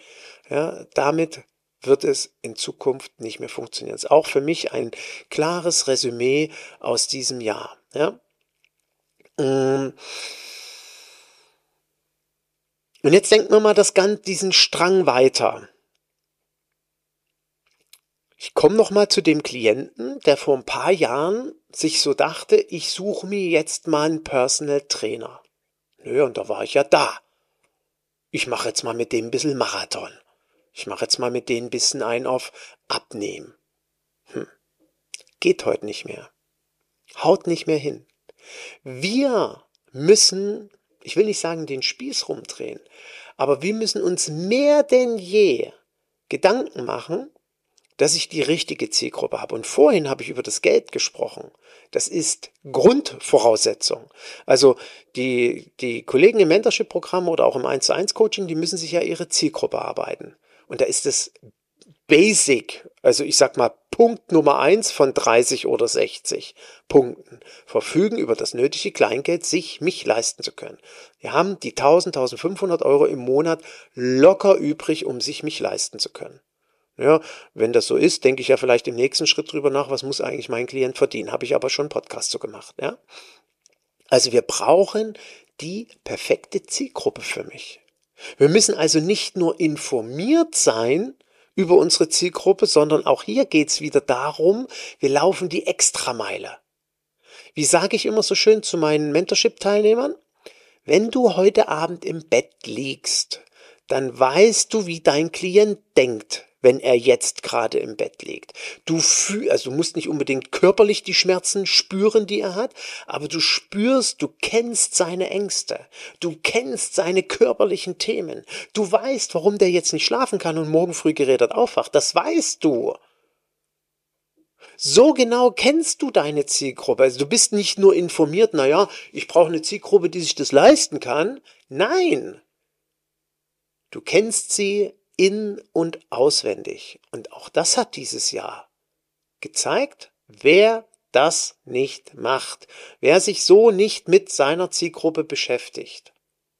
A: Ja, damit wird es in Zukunft nicht mehr funktionieren. Das ist auch für mich ein klares Resümee aus diesem Jahr. Ja. Ähm, und jetzt denken wir mal das Ganze, diesen Strang weiter. Ich komme noch mal zu dem Klienten, der vor ein paar Jahren sich so dachte, ich suche mir jetzt mal einen Personal Trainer. Nö, und da war ich ja da. Ich mache jetzt mal mit dem ein bisschen Marathon. Ich mache jetzt mal mit denen ein bisschen ein auf Abnehmen. Hm. Geht heute nicht mehr. Haut nicht mehr hin. Wir müssen ich will nicht sagen, den Spieß rumdrehen, aber wir müssen uns mehr denn je Gedanken machen, dass ich die richtige Zielgruppe habe. Und vorhin habe ich über das Geld gesprochen. Das ist Grundvoraussetzung. Also die, die Kollegen im Mentorship-Programm oder auch im 1 zu 1 Coaching, die müssen sich ja ihre Zielgruppe arbeiten. Und da ist es Basic, also ich sag mal Punkt Nummer eins von 30 oder 60 Punkten, verfügen über das nötige Kleingeld, sich mich leisten zu können. Wir haben die 1000, 1500 Euro im Monat locker übrig, um sich mich leisten zu können. Ja, wenn das so ist, denke ich ja vielleicht im nächsten Schritt drüber nach, was muss eigentlich mein Klient verdienen? Habe ich aber schon einen Podcast so gemacht. Ja? Also wir brauchen die perfekte Zielgruppe für mich. Wir müssen also nicht nur informiert sein, über unsere Zielgruppe, sondern auch hier geht's wieder darum, wir laufen die Extrameile. Wie sage ich immer so schön zu meinen Mentorship-Teilnehmern? Wenn du heute Abend im Bett liegst, dann weißt du, wie dein Klient denkt wenn er jetzt gerade im Bett liegt. Du fühl, also du musst nicht unbedingt körperlich die Schmerzen spüren, die er hat, aber du spürst, du kennst seine Ängste, du kennst seine körperlichen Themen, du weißt, warum der jetzt nicht schlafen kann und morgen früh gerädert aufwacht. Das weißt du. So genau kennst du deine Zielgruppe. Also du bist nicht nur informiert, naja, ich brauche eine Zielgruppe, die sich das leisten kann. Nein. Du kennst sie in und auswendig. Und auch das hat dieses Jahr gezeigt, wer das nicht macht, wer sich so nicht mit seiner Zielgruppe beschäftigt,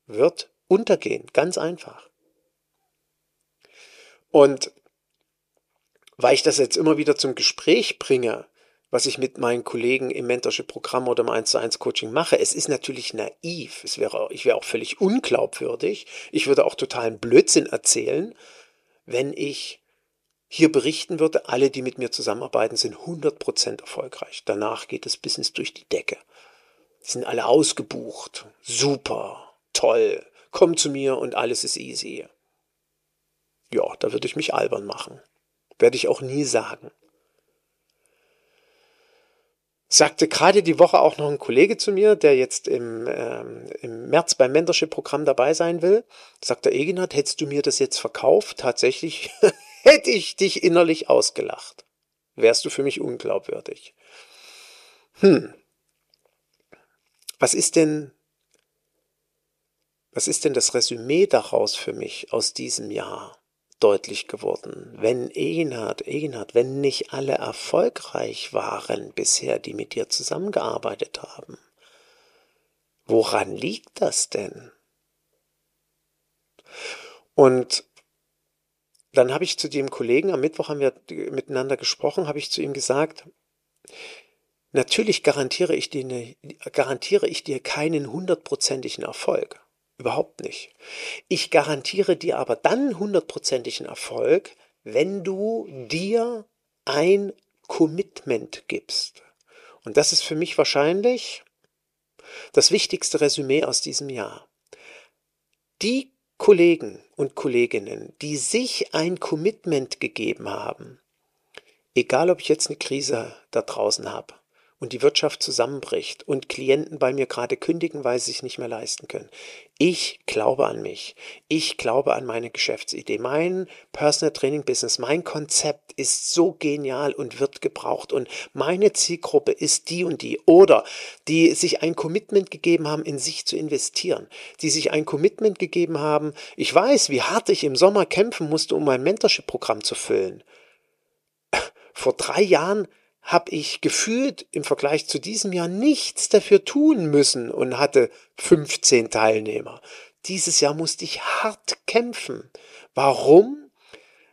A: wird untergehen, ganz einfach. Und weil ich das jetzt immer wieder zum Gespräch bringe, was ich mit meinen Kollegen im Mentorship-Programm oder im 1 zu 1 Coaching mache. Es ist natürlich naiv. Es wäre, ich wäre auch völlig unglaubwürdig. Ich würde auch totalen Blödsinn erzählen, wenn ich hier berichten würde, alle, die mit mir zusammenarbeiten, sind 100% erfolgreich. Danach geht das Business durch die Decke. Die sind alle ausgebucht. Super, toll. Komm zu mir und alles ist easy. Ja, da würde ich mich albern machen. Werde ich auch nie sagen sagte gerade die Woche auch noch ein Kollege zu mir, der jetzt im, ähm, im März beim Mentorship-Programm dabei sein will. Sagt der Eginat, hättest du mir das jetzt verkauft? Tatsächlich hätte ich dich innerlich ausgelacht. Wärst du für mich unglaubwürdig. Hm. Was ist denn, was ist denn das Resümee daraus für mich aus diesem Jahr? Deutlich geworden. Wenn Egenhard, Egenhard, wenn nicht alle erfolgreich waren bisher, die mit dir zusammengearbeitet haben, woran liegt das denn? Und dann habe ich zu dem Kollegen, am Mittwoch haben wir miteinander gesprochen, habe ich zu ihm gesagt, natürlich garantiere ich dir, garantiere ich dir keinen hundertprozentigen Erfolg. Überhaupt nicht. Ich garantiere dir aber dann hundertprozentigen Erfolg, wenn du dir ein Commitment gibst. Und das ist für mich wahrscheinlich das wichtigste Resümee aus diesem Jahr. Die Kollegen und Kolleginnen, die sich ein Commitment gegeben haben, egal ob ich jetzt eine Krise da draußen habe, und die Wirtschaft zusammenbricht und Klienten bei mir gerade kündigen, weil sie sich nicht mehr leisten können. Ich glaube an mich. Ich glaube an meine Geschäftsidee. Mein Personal Training Business, mein Konzept ist so genial und wird gebraucht. Und meine Zielgruppe ist die und die. Oder die sich ein Commitment gegeben haben, in sich zu investieren. Die sich ein Commitment gegeben haben. Ich weiß, wie hart ich im Sommer kämpfen musste, um mein Mentorship-Programm zu füllen. Vor drei Jahren habe ich gefühlt im Vergleich zu diesem Jahr nichts dafür tun müssen und hatte 15 Teilnehmer. Dieses Jahr musste ich hart kämpfen. Warum?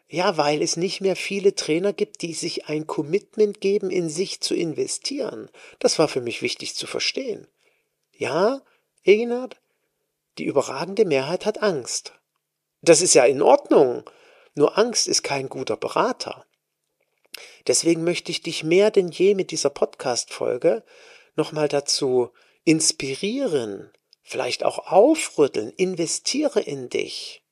A: Ja, weil es nicht mehr viele Trainer gibt, die sich ein Commitment geben, in sich zu investieren. Das war für mich wichtig zu verstehen. Ja, Eginhard, die überragende Mehrheit hat Angst. Das ist ja in Ordnung. Nur Angst ist kein guter Berater. Deswegen möchte ich dich mehr denn je mit dieser Podcast-Folge nochmal dazu inspirieren, vielleicht auch aufrütteln, investiere in dich.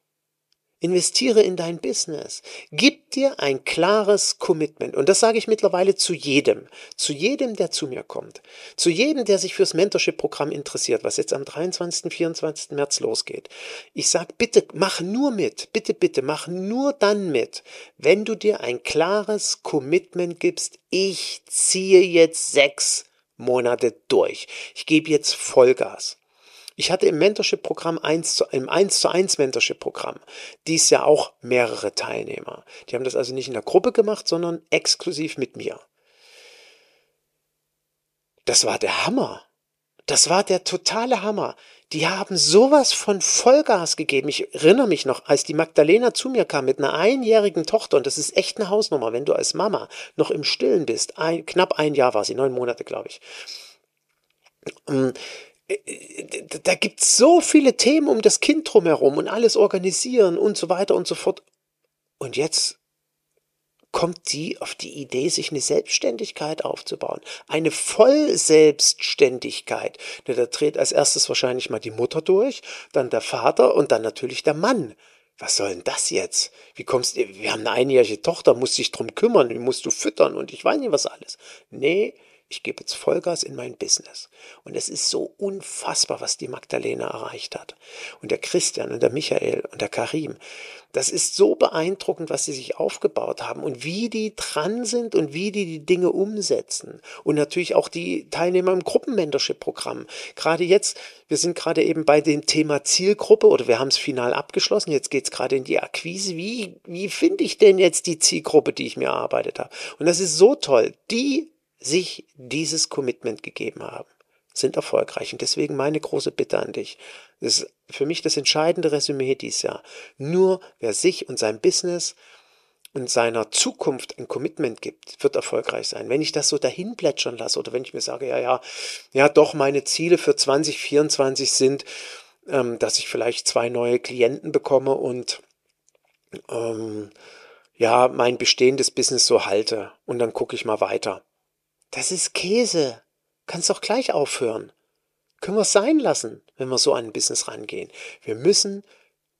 A: Investiere in dein Business. Gib dir ein klares Commitment. Und das sage ich mittlerweile zu jedem. Zu jedem, der zu mir kommt. Zu jedem, der sich fürs Mentorship-Programm interessiert, was jetzt am 23., 24. März losgeht. Ich sage, bitte mach nur mit. Bitte, bitte mach nur dann mit, wenn du dir ein klares Commitment gibst. Ich ziehe jetzt sechs Monate durch. Ich gebe jetzt Vollgas. Ich hatte im Mentorship-Programm im 1 zu 1 Mentorship-Programm dies ja auch mehrere Teilnehmer. Die haben das also nicht in der Gruppe gemacht, sondern exklusiv mit mir. Das war der Hammer. Das war der totale Hammer. Die haben sowas von Vollgas gegeben. Ich erinnere mich noch, als die Magdalena zu mir kam mit einer einjährigen Tochter, und das ist echt eine Hausnummer, wenn du als Mama noch im Stillen bist, ein, knapp ein Jahr war sie, neun Monate, glaube ich. Da gibt es so viele Themen um das Kind drumherum und alles organisieren und so weiter und so fort. Und jetzt kommt sie auf die Idee, sich eine Selbstständigkeit aufzubauen. Eine Vollselbstständigkeit. Da dreht als erstes wahrscheinlich mal die Mutter durch, dann der Vater und dann natürlich der Mann. Was soll denn das jetzt? Wie kommst du? Wir haben eine einjährige Tochter, musst dich drum kümmern, die musst du füttern und ich weiß nicht was alles. Nee, ich gebe jetzt Vollgas in mein Business. Und es ist so unfassbar, was die Magdalena erreicht hat. Und der Christian und der Michael und der Karim. Das ist so beeindruckend, was sie sich aufgebaut haben und wie die dran sind und wie die die Dinge umsetzen. Und natürlich auch die Teilnehmer im Gruppenmentorship-Programm. Gerade jetzt, wir sind gerade eben bei dem Thema Zielgruppe oder wir haben es final abgeschlossen. Jetzt geht es gerade in die Akquise. Wie, wie finde ich denn jetzt die Zielgruppe, die ich mir erarbeitet habe? Und das ist so toll. Die sich dieses Commitment gegeben haben, sind erfolgreich. Und deswegen meine große Bitte an dich. Das ist für mich das entscheidende Resümee dieses Jahr. Nur wer sich und sein Business und seiner Zukunft ein Commitment gibt, wird erfolgreich sein. Wenn ich das so dahin plätschern lasse oder wenn ich mir sage, ja, ja, ja, doch, meine Ziele für 2024 sind, ähm, dass ich vielleicht zwei neue Klienten bekomme und ähm, ja, mein bestehendes Business so halte und dann gucke ich mal weiter. Das ist Käse. Kannst doch gleich aufhören. Können wir es sein lassen, wenn wir so an ein Business rangehen. Wir müssen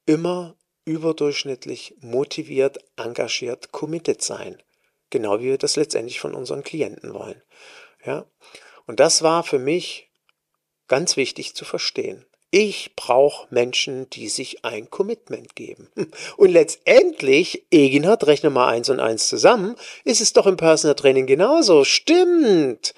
A: immer überdurchschnittlich motiviert, engagiert, committed sein. Genau wie wir das letztendlich von unseren Klienten wollen. Ja? Und das war für mich ganz wichtig zu verstehen. Ich brauche Menschen, die sich ein Commitment geben. Und letztendlich, Eginhard, rechne mal eins und eins zusammen, ist es doch im Personal Training genauso. Stimmt.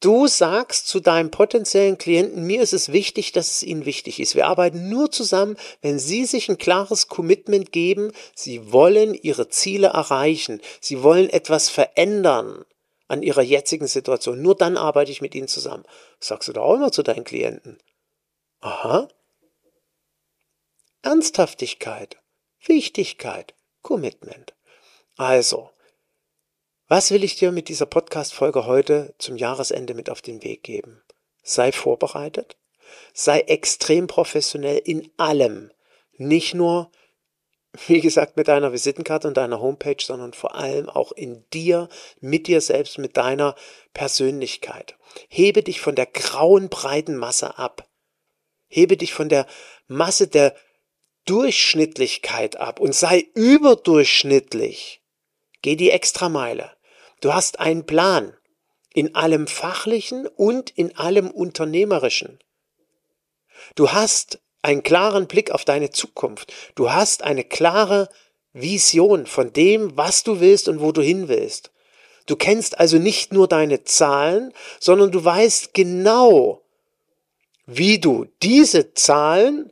A: Du sagst zu deinem potenziellen Klienten, mir ist es wichtig, dass es ihnen wichtig ist. Wir arbeiten nur zusammen, wenn sie sich ein klares Commitment geben, sie wollen ihre Ziele erreichen, sie wollen etwas verändern an ihrer jetzigen Situation. Nur dann arbeite ich mit ihnen zusammen. Sagst du doch auch immer zu deinen Klienten. Aha. Ernsthaftigkeit, Wichtigkeit, Commitment. Also, was will ich dir mit dieser Podcast-Folge heute zum Jahresende mit auf den Weg geben? Sei vorbereitet, sei extrem professionell in allem, nicht nur, wie gesagt, mit deiner Visitenkarte und deiner Homepage, sondern vor allem auch in dir, mit dir selbst, mit deiner Persönlichkeit. Hebe dich von der grauen, breiten Masse ab. Hebe dich von der Masse der Durchschnittlichkeit ab und sei überdurchschnittlich. Geh die Extrameile. Du hast einen Plan in allem Fachlichen und in allem Unternehmerischen. Du hast einen klaren Blick auf deine Zukunft. Du hast eine klare Vision von dem, was du willst und wo du hin willst. Du kennst also nicht nur deine Zahlen, sondern du weißt genau, wie du diese Zahlen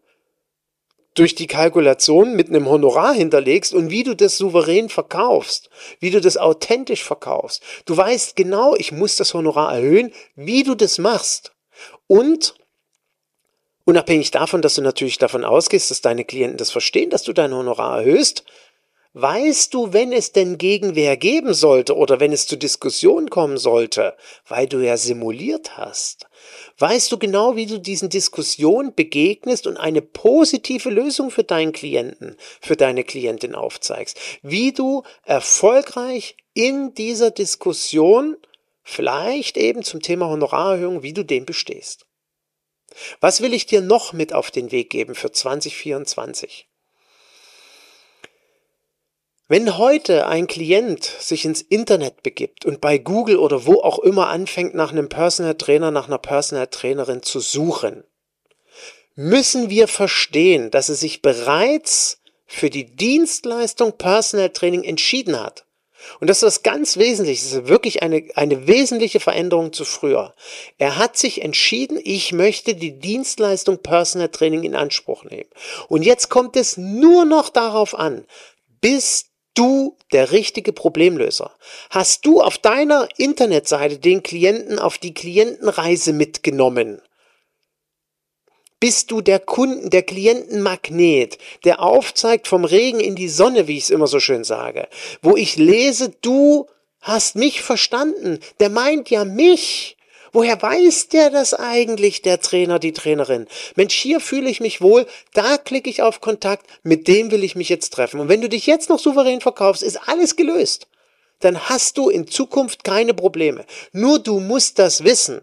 A: durch die Kalkulation mit einem Honorar hinterlegst und wie du das souverän verkaufst, wie du das authentisch verkaufst. Du weißt genau, ich muss das Honorar erhöhen, wie du das machst. Und unabhängig davon, dass du natürlich davon ausgehst, dass deine Klienten das verstehen, dass du dein Honorar erhöhst, Weißt du, wenn es denn Gegenwehr geben sollte oder wenn es zu Diskussionen kommen sollte, weil du ja simuliert hast, weißt du genau, wie du diesen Diskussionen begegnest und eine positive Lösung für deinen Klienten, für deine Klientin aufzeigst, wie du erfolgreich in dieser Diskussion vielleicht eben zum Thema Honorarerhöhung, wie du dem bestehst. Was will ich dir noch mit auf den Weg geben für 2024? Wenn heute ein Klient sich ins Internet begibt und bei Google oder wo auch immer anfängt, nach einem Personal Trainer, nach einer Personal Trainerin zu suchen, müssen wir verstehen, dass er sich bereits für die Dienstleistung Personal Training entschieden hat. Und das ist das ganz Wesentliche. Das ist wirklich eine, eine wesentliche Veränderung zu früher. Er hat sich entschieden, ich möchte die Dienstleistung Personal Training in Anspruch nehmen. Und jetzt kommt es nur noch darauf an, bist du der richtige Problemlöser? Hast du auf deiner Internetseite den Klienten auf die Klientenreise mitgenommen? Bist du der Kunden, der Klientenmagnet, der aufzeigt vom Regen in die Sonne, wie ich es immer so schön sage, wo ich lese, du hast mich verstanden, der meint ja mich. Woher weiß der das eigentlich, der Trainer, die Trainerin? Mensch, hier fühle ich mich wohl, da klicke ich auf Kontakt, mit dem will ich mich jetzt treffen. Und wenn du dich jetzt noch souverän verkaufst, ist alles gelöst. Dann hast du in Zukunft keine Probleme. Nur du musst das wissen.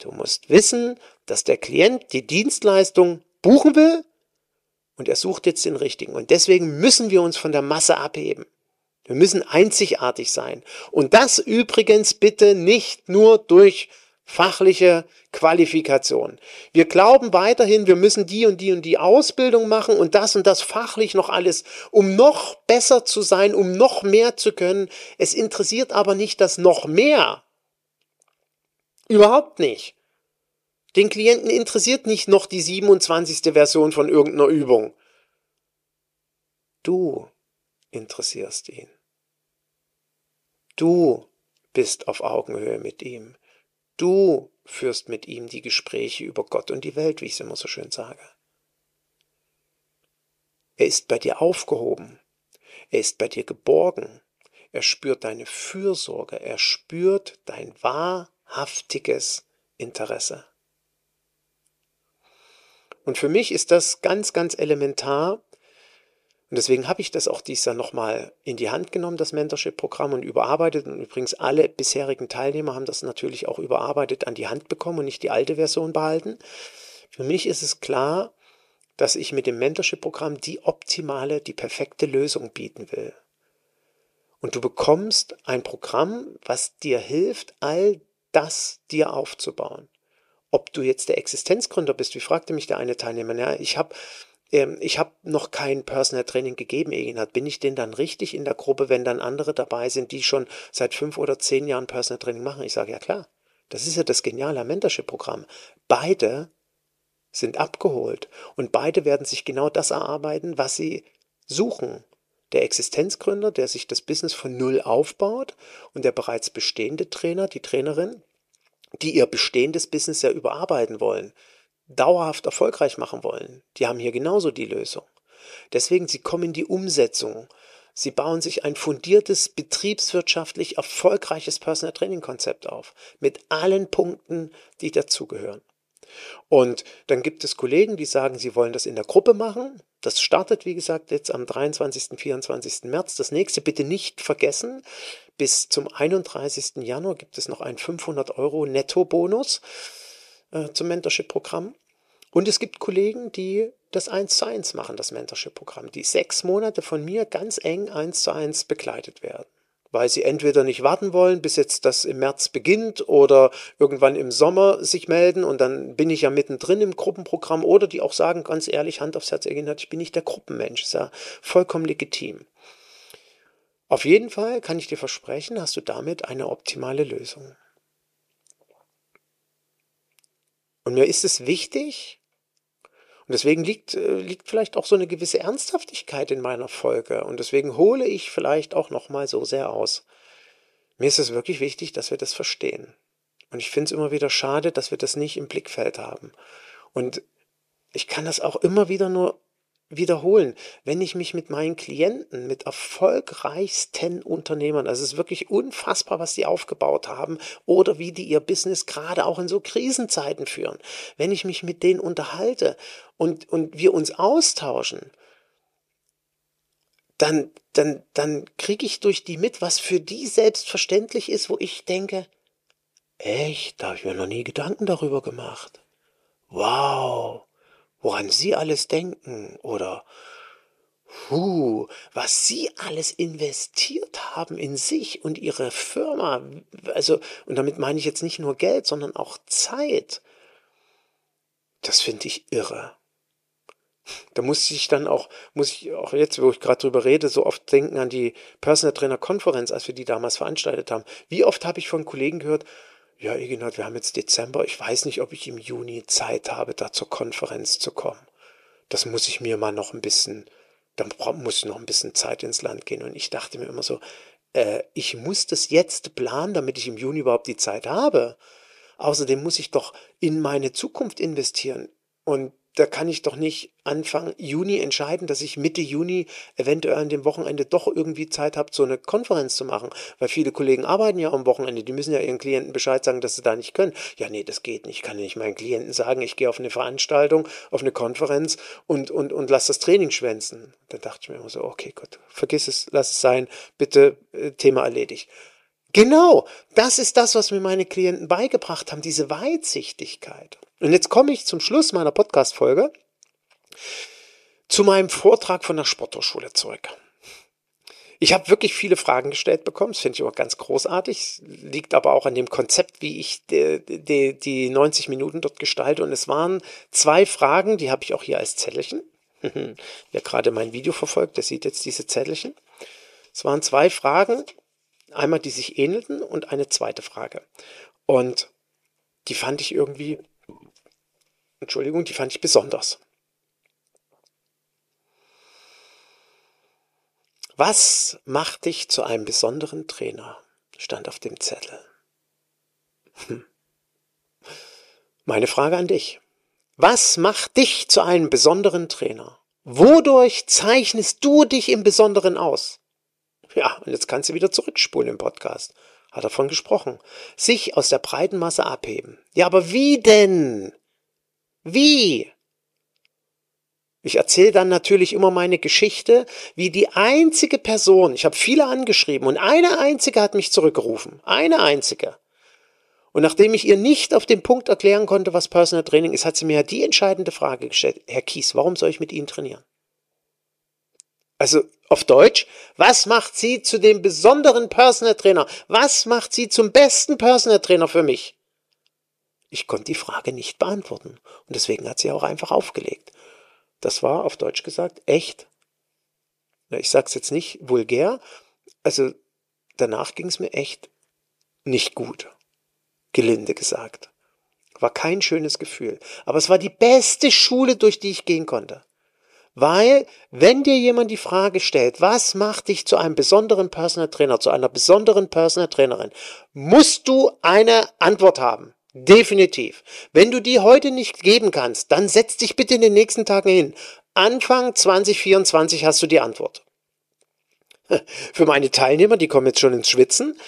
A: Du musst wissen, dass der Klient die Dienstleistung buchen will und er sucht jetzt den richtigen. Und deswegen müssen wir uns von der Masse abheben. Wir müssen einzigartig sein. Und das übrigens bitte nicht nur durch fachliche Qualifikation. Wir glauben weiterhin, wir müssen die und die und die Ausbildung machen und das und das fachlich noch alles, um noch besser zu sein, um noch mehr zu können. Es interessiert aber nicht das noch mehr. Überhaupt nicht. Den Klienten interessiert nicht noch die 27. Version von irgendeiner Übung. Du interessierst ihn. Du bist auf Augenhöhe mit ihm. Du führst mit ihm die Gespräche über Gott und die Welt, wie ich es immer so schön sage. Er ist bei dir aufgehoben. Er ist bei dir geborgen. Er spürt deine Fürsorge. Er spürt dein wahrhaftiges Interesse. Und für mich ist das ganz, ganz elementar. Und deswegen habe ich das auch dieses Jahr nochmal in die Hand genommen, das Mentorship-Programm, und überarbeitet. Und übrigens alle bisherigen Teilnehmer haben das natürlich auch überarbeitet an die Hand bekommen und nicht die alte Version behalten. Für mich ist es klar, dass ich mit dem Mentorship-Programm die optimale, die perfekte Lösung bieten will. Und du bekommst ein Programm, was dir hilft, all das dir aufzubauen ob du jetzt der Existenzgründer bist, wie fragte mich der eine Teilnehmer, ja, ich habe ähm, ich habe noch kein Personal Training gegeben, Eginhard. Bin ich denn dann richtig in der Gruppe, wenn dann andere dabei sind, die schon seit fünf oder zehn Jahren Personal Training machen? Ich sage, ja klar. Das ist ja das geniale Mentorship-Programm. Beide sind abgeholt und beide werden sich genau das erarbeiten, was sie suchen. Der Existenzgründer, der sich das Business von Null aufbaut und der bereits bestehende Trainer, die Trainerin, die ihr bestehendes Business ja überarbeiten wollen, dauerhaft erfolgreich machen wollen, die haben hier genauso die Lösung. Deswegen, sie kommen in die Umsetzung. Sie bauen sich ein fundiertes, betriebswirtschaftlich erfolgreiches Personal Training Konzept auf, mit allen Punkten, die dazugehören. Und dann gibt es Kollegen, die sagen, sie wollen das in der Gruppe machen. Das startet, wie gesagt, jetzt am 23. 24. März. Das nächste bitte nicht vergessen. Bis zum 31. Januar gibt es noch einen 500 Euro Netto-Bonus äh, zum Mentorship-Programm. Und es gibt Kollegen, die das 1 zu 1 machen, das Mentorship-Programm, die sechs Monate von mir ganz eng 1 zu 1 begleitet werden weil sie entweder nicht warten wollen, bis jetzt das im März beginnt oder irgendwann im Sommer sich melden und dann bin ich ja mittendrin im Gruppenprogramm oder die auch sagen, ganz ehrlich, Hand aufs Herz erinnert, ich bin nicht der Gruppenmensch, ist ja vollkommen legitim. Auf jeden Fall kann ich dir versprechen, hast du damit eine optimale Lösung. Und mir ist es wichtig, und deswegen liegt, äh, liegt vielleicht auch so eine gewisse Ernsthaftigkeit in meiner Folge. Und deswegen hole ich vielleicht auch nochmal so sehr aus. Mir ist es wirklich wichtig, dass wir das verstehen. Und ich finde es immer wieder schade, dass wir das nicht im Blickfeld haben. Und ich kann das auch immer wieder nur wiederholen. Wenn ich mich mit meinen Klienten, mit erfolgreichsten Unternehmern, also es ist wirklich unfassbar, was die aufgebaut haben oder wie die ihr Business gerade auch in so Krisenzeiten führen. Wenn ich mich mit denen unterhalte und, und wir uns austauschen, dann, dann, dann kriege ich durch die mit, was für die selbstverständlich ist, wo ich denke, echt, da habe ich mir noch nie Gedanken darüber gemacht. Wow, woran Sie alles denken oder Puh, was Sie alles investiert haben in sich und Ihre Firma. Also, und damit meine ich jetzt nicht nur Geld, sondern auch Zeit. Das finde ich irre. Da muss ich dann auch, muss ich auch jetzt, wo ich gerade drüber rede, so oft denken an die Personal Trainer Konferenz, als wir die damals veranstaltet haben. Wie oft habe ich von Kollegen gehört, ja, Egenhard, wir haben jetzt Dezember, ich weiß nicht, ob ich im Juni Zeit habe, da zur Konferenz zu kommen. Das muss ich mir mal noch ein bisschen, dann muss noch ein bisschen Zeit ins Land gehen. Und ich dachte mir immer so, äh, ich muss das jetzt planen, damit ich im Juni überhaupt die Zeit habe. Außerdem muss ich doch in meine Zukunft investieren. Und da kann ich doch nicht Anfang Juni entscheiden, dass ich Mitte Juni eventuell an dem Wochenende doch irgendwie Zeit habe, so eine Konferenz zu machen. Weil viele Kollegen arbeiten ja am Wochenende, die müssen ja ihren Klienten Bescheid sagen, dass sie da nicht können. Ja, nee, das geht nicht. Ich kann nicht meinen Klienten sagen, ich gehe auf eine Veranstaltung, auf eine Konferenz und, und, und lass das Training schwänzen. Da dachte ich mir immer so, okay, gut, vergiss es, lass es sein, bitte, äh, Thema erledigt. Genau, das ist das, was mir meine Klienten beigebracht haben, diese Weitsichtigkeit. Und jetzt komme ich zum Schluss meiner Podcast-Folge zu meinem Vortrag von der Sporthochschule zurück. Ich habe wirklich viele Fragen gestellt bekommen, das finde ich immer ganz großartig, liegt aber auch an dem Konzept, wie ich die, die, die 90 Minuten dort gestalte. Und es waren zwei Fragen, die habe ich auch hier als Zettelchen. Wer gerade mein Video verfolgt, der sieht jetzt diese Zettelchen. Es waren zwei Fragen, einmal die sich ähnelten und eine zweite Frage. Und die fand ich irgendwie Entschuldigung, die fand ich besonders. Was macht dich zu einem besonderen Trainer? stand auf dem Zettel. Hm. Meine Frage an dich. Was macht dich zu einem besonderen Trainer? Wodurch zeichnest du dich im Besonderen aus? Ja, und jetzt kannst du wieder zurückspulen im Podcast. Hat davon gesprochen. Sich aus der breiten Masse abheben. Ja, aber wie denn? Wie? Ich erzähle dann natürlich immer meine Geschichte, wie die einzige Person, ich habe viele angeschrieben und eine einzige hat mich zurückgerufen. Eine einzige. Und nachdem ich ihr nicht auf den Punkt erklären konnte, was Personal Training ist, hat sie mir die entscheidende Frage gestellt. Herr Kies, warum soll ich mit Ihnen trainieren? Also auf Deutsch, was macht Sie zu dem besonderen Personal Trainer? Was macht Sie zum besten Personal Trainer für mich? Ich konnte die Frage nicht beantworten. Und deswegen hat sie auch einfach aufgelegt. Das war auf Deutsch gesagt echt. Ich sage es jetzt nicht vulgär. Also danach ging es mir echt nicht gut. Gelinde gesagt. War kein schönes Gefühl. Aber es war die beste Schule, durch die ich gehen konnte. Weil, wenn dir jemand die Frage stellt, was macht dich zu einem besonderen Personal Trainer, zu einer besonderen Personal Trainerin, musst du eine Antwort haben. Definitiv. Wenn du die heute nicht geben kannst, dann setz dich bitte in den nächsten Tagen hin. Anfang 2024 hast du die Antwort. Für meine Teilnehmer, die kommen jetzt schon ins Schwitzen,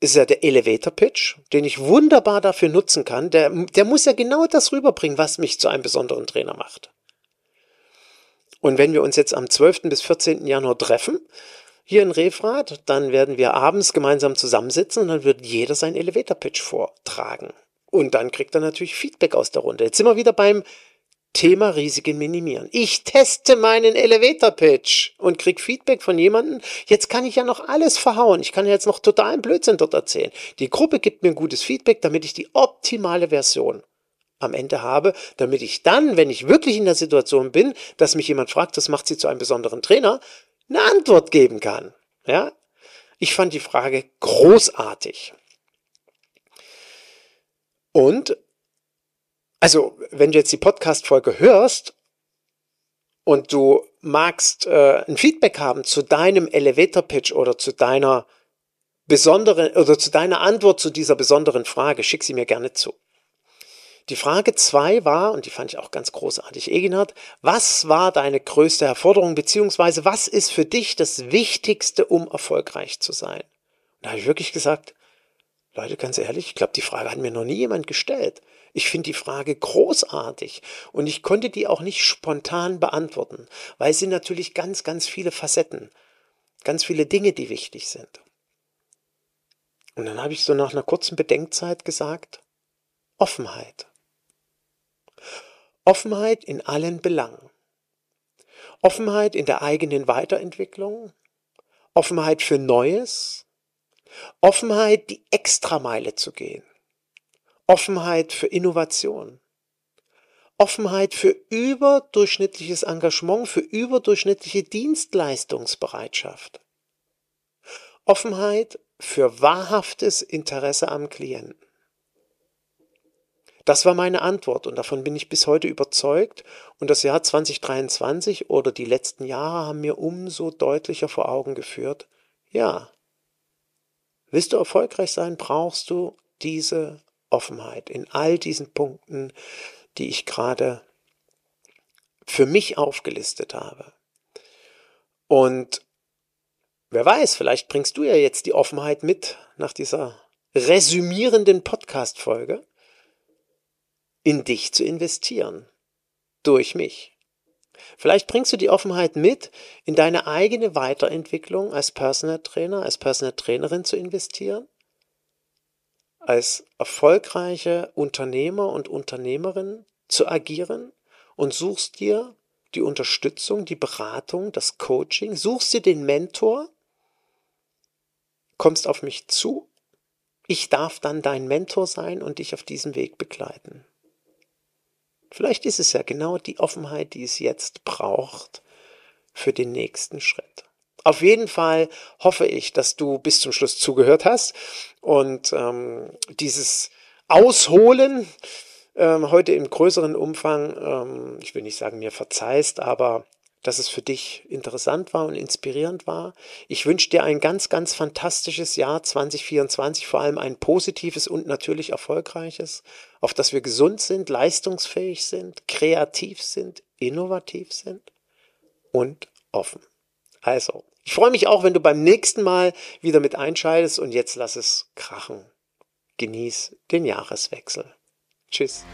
A: ist ja der Elevator Pitch, den ich wunderbar dafür nutzen kann. Der, der muss ja genau das rüberbringen, was mich zu einem besonderen Trainer macht. Und wenn wir uns jetzt am 12. bis 14. Januar treffen, hier in Refrath, dann werden wir abends gemeinsam zusammensitzen und dann wird jeder seinen Elevator Pitch vortragen. Und dann kriegt er natürlich Feedback aus der Runde. Jetzt sind wir wieder beim Thema Risiken minimieren. Ich teste meinen Elevator Pitch und krieg Feedback von jemandem. Jetzt kann ich ja noch alles verhauen. Ich kann jetzt noch totalen Blödsinn dort erzählen. Die Gruppe gibt mir ein gutes Feedback, damit ich die optimale Version am Ende habe, damit ich dann, wenn ich wirklich in der Situation bin, dass mich jemand fragt, das macht sie zu einem besonderen Trainer, eine Antwort geben kann. Ja? Ich fand die Frage großartig. Und, also, wenn du jetzt die Podcast-Folge hörst und du magst äh, ein Feedback haben zu deinem Elevator-Pitch oder zu deiner besonderen oder zu deiner Antwort zu dieser besonderen Frage, schick sie mir gerne zu. Die Frage zwei war, und die fand ich auch ganz großartig, Eginhard, was war deine größte Herforderung, beziehungsweise was ist für dich das Wichtigste, um erfolgreich zu sein? Und da habe ich wirklich gesagt, Leute, ganz ehrlich, ich glaube, die Frage hat mir noch nie jemand gestellt. Ich finde die Frage großartig und ich konnte die auch nicht spontan beantworten, weil es sind natürlich ganz, ganz viele Facetten, ganz viele Dinge, die wichtig sind. Und dann habe ich so nach einer kurzen Bedenkzeit gesagt, Offenheit. Offenheit in allen Belangen. Offenheit in der eigenen Weiterentwicklung, Offenheit für Neues, Offenheit, die Extrameile zu gehen, Offenheit für Innovation, Offenheit für überdurchschnittliches Engagement, für überdurchschnittliche Dienstleistungsbereitschaft, Offenheit für wahrhaftes Interesse am Klienten. Das war meine Antwort und davon bin ich bis heute überzeugt. Und das Jahr 2023 oder die letzten Jahre haben mir umso deutlicher vor Augen geführt, ja, willst du erfolgreich sein, brauchst du diese Offenheit in all diesen Punkten, die ich gerade für mich aufgelistet habe. Und wer weiß, vielleicht bringst du ja jetzt die Offenheit mit nach dieser resümierenden Podcast-Folge in dich zu investieren. Durch mich. Vielleicht bringst du die Offenheit mit, in deine eigene Weiterentwicklung als Personal Trainer, als Personal Trainerin zu investieren, als erfolgreiche Unternehmer und Unternehmerin zu agieren? Und suchst dir die Unterstützung, die Beratung, das Coaching, suchst dir den Mentor, kommst auf mich zu, ich darf dann dein Mentor sein und dich auf diesem Weg begleiten. Vielleicht ist es ja genau die Offenheit, die es jetzt braucht für den nächsten Schritt. Auf jeden Fall hoffe ich, dass du bis zum Schluss zugehört hast und ähm, dieses Ausholen ähm, heute im größeren Umfang, ähm, ich will nicht sagen, mir verzeihst, aber dass es für dich interessant war und inspirierend war. Ich wünsche dir ein ganz, ganz fantastisches Jahr 2024, vor allem ein positives und natürlich erfolgreiches, auf das wir gesund sind, leistungsfähig sind, kreativ sind, innovativ sind und offen. Also, ich freue mich auch, wenn du beim nächsten Mal wieder mit einschaltest und jetzt lass es krachen. Genieß den Jahreswechsel. Tschüss.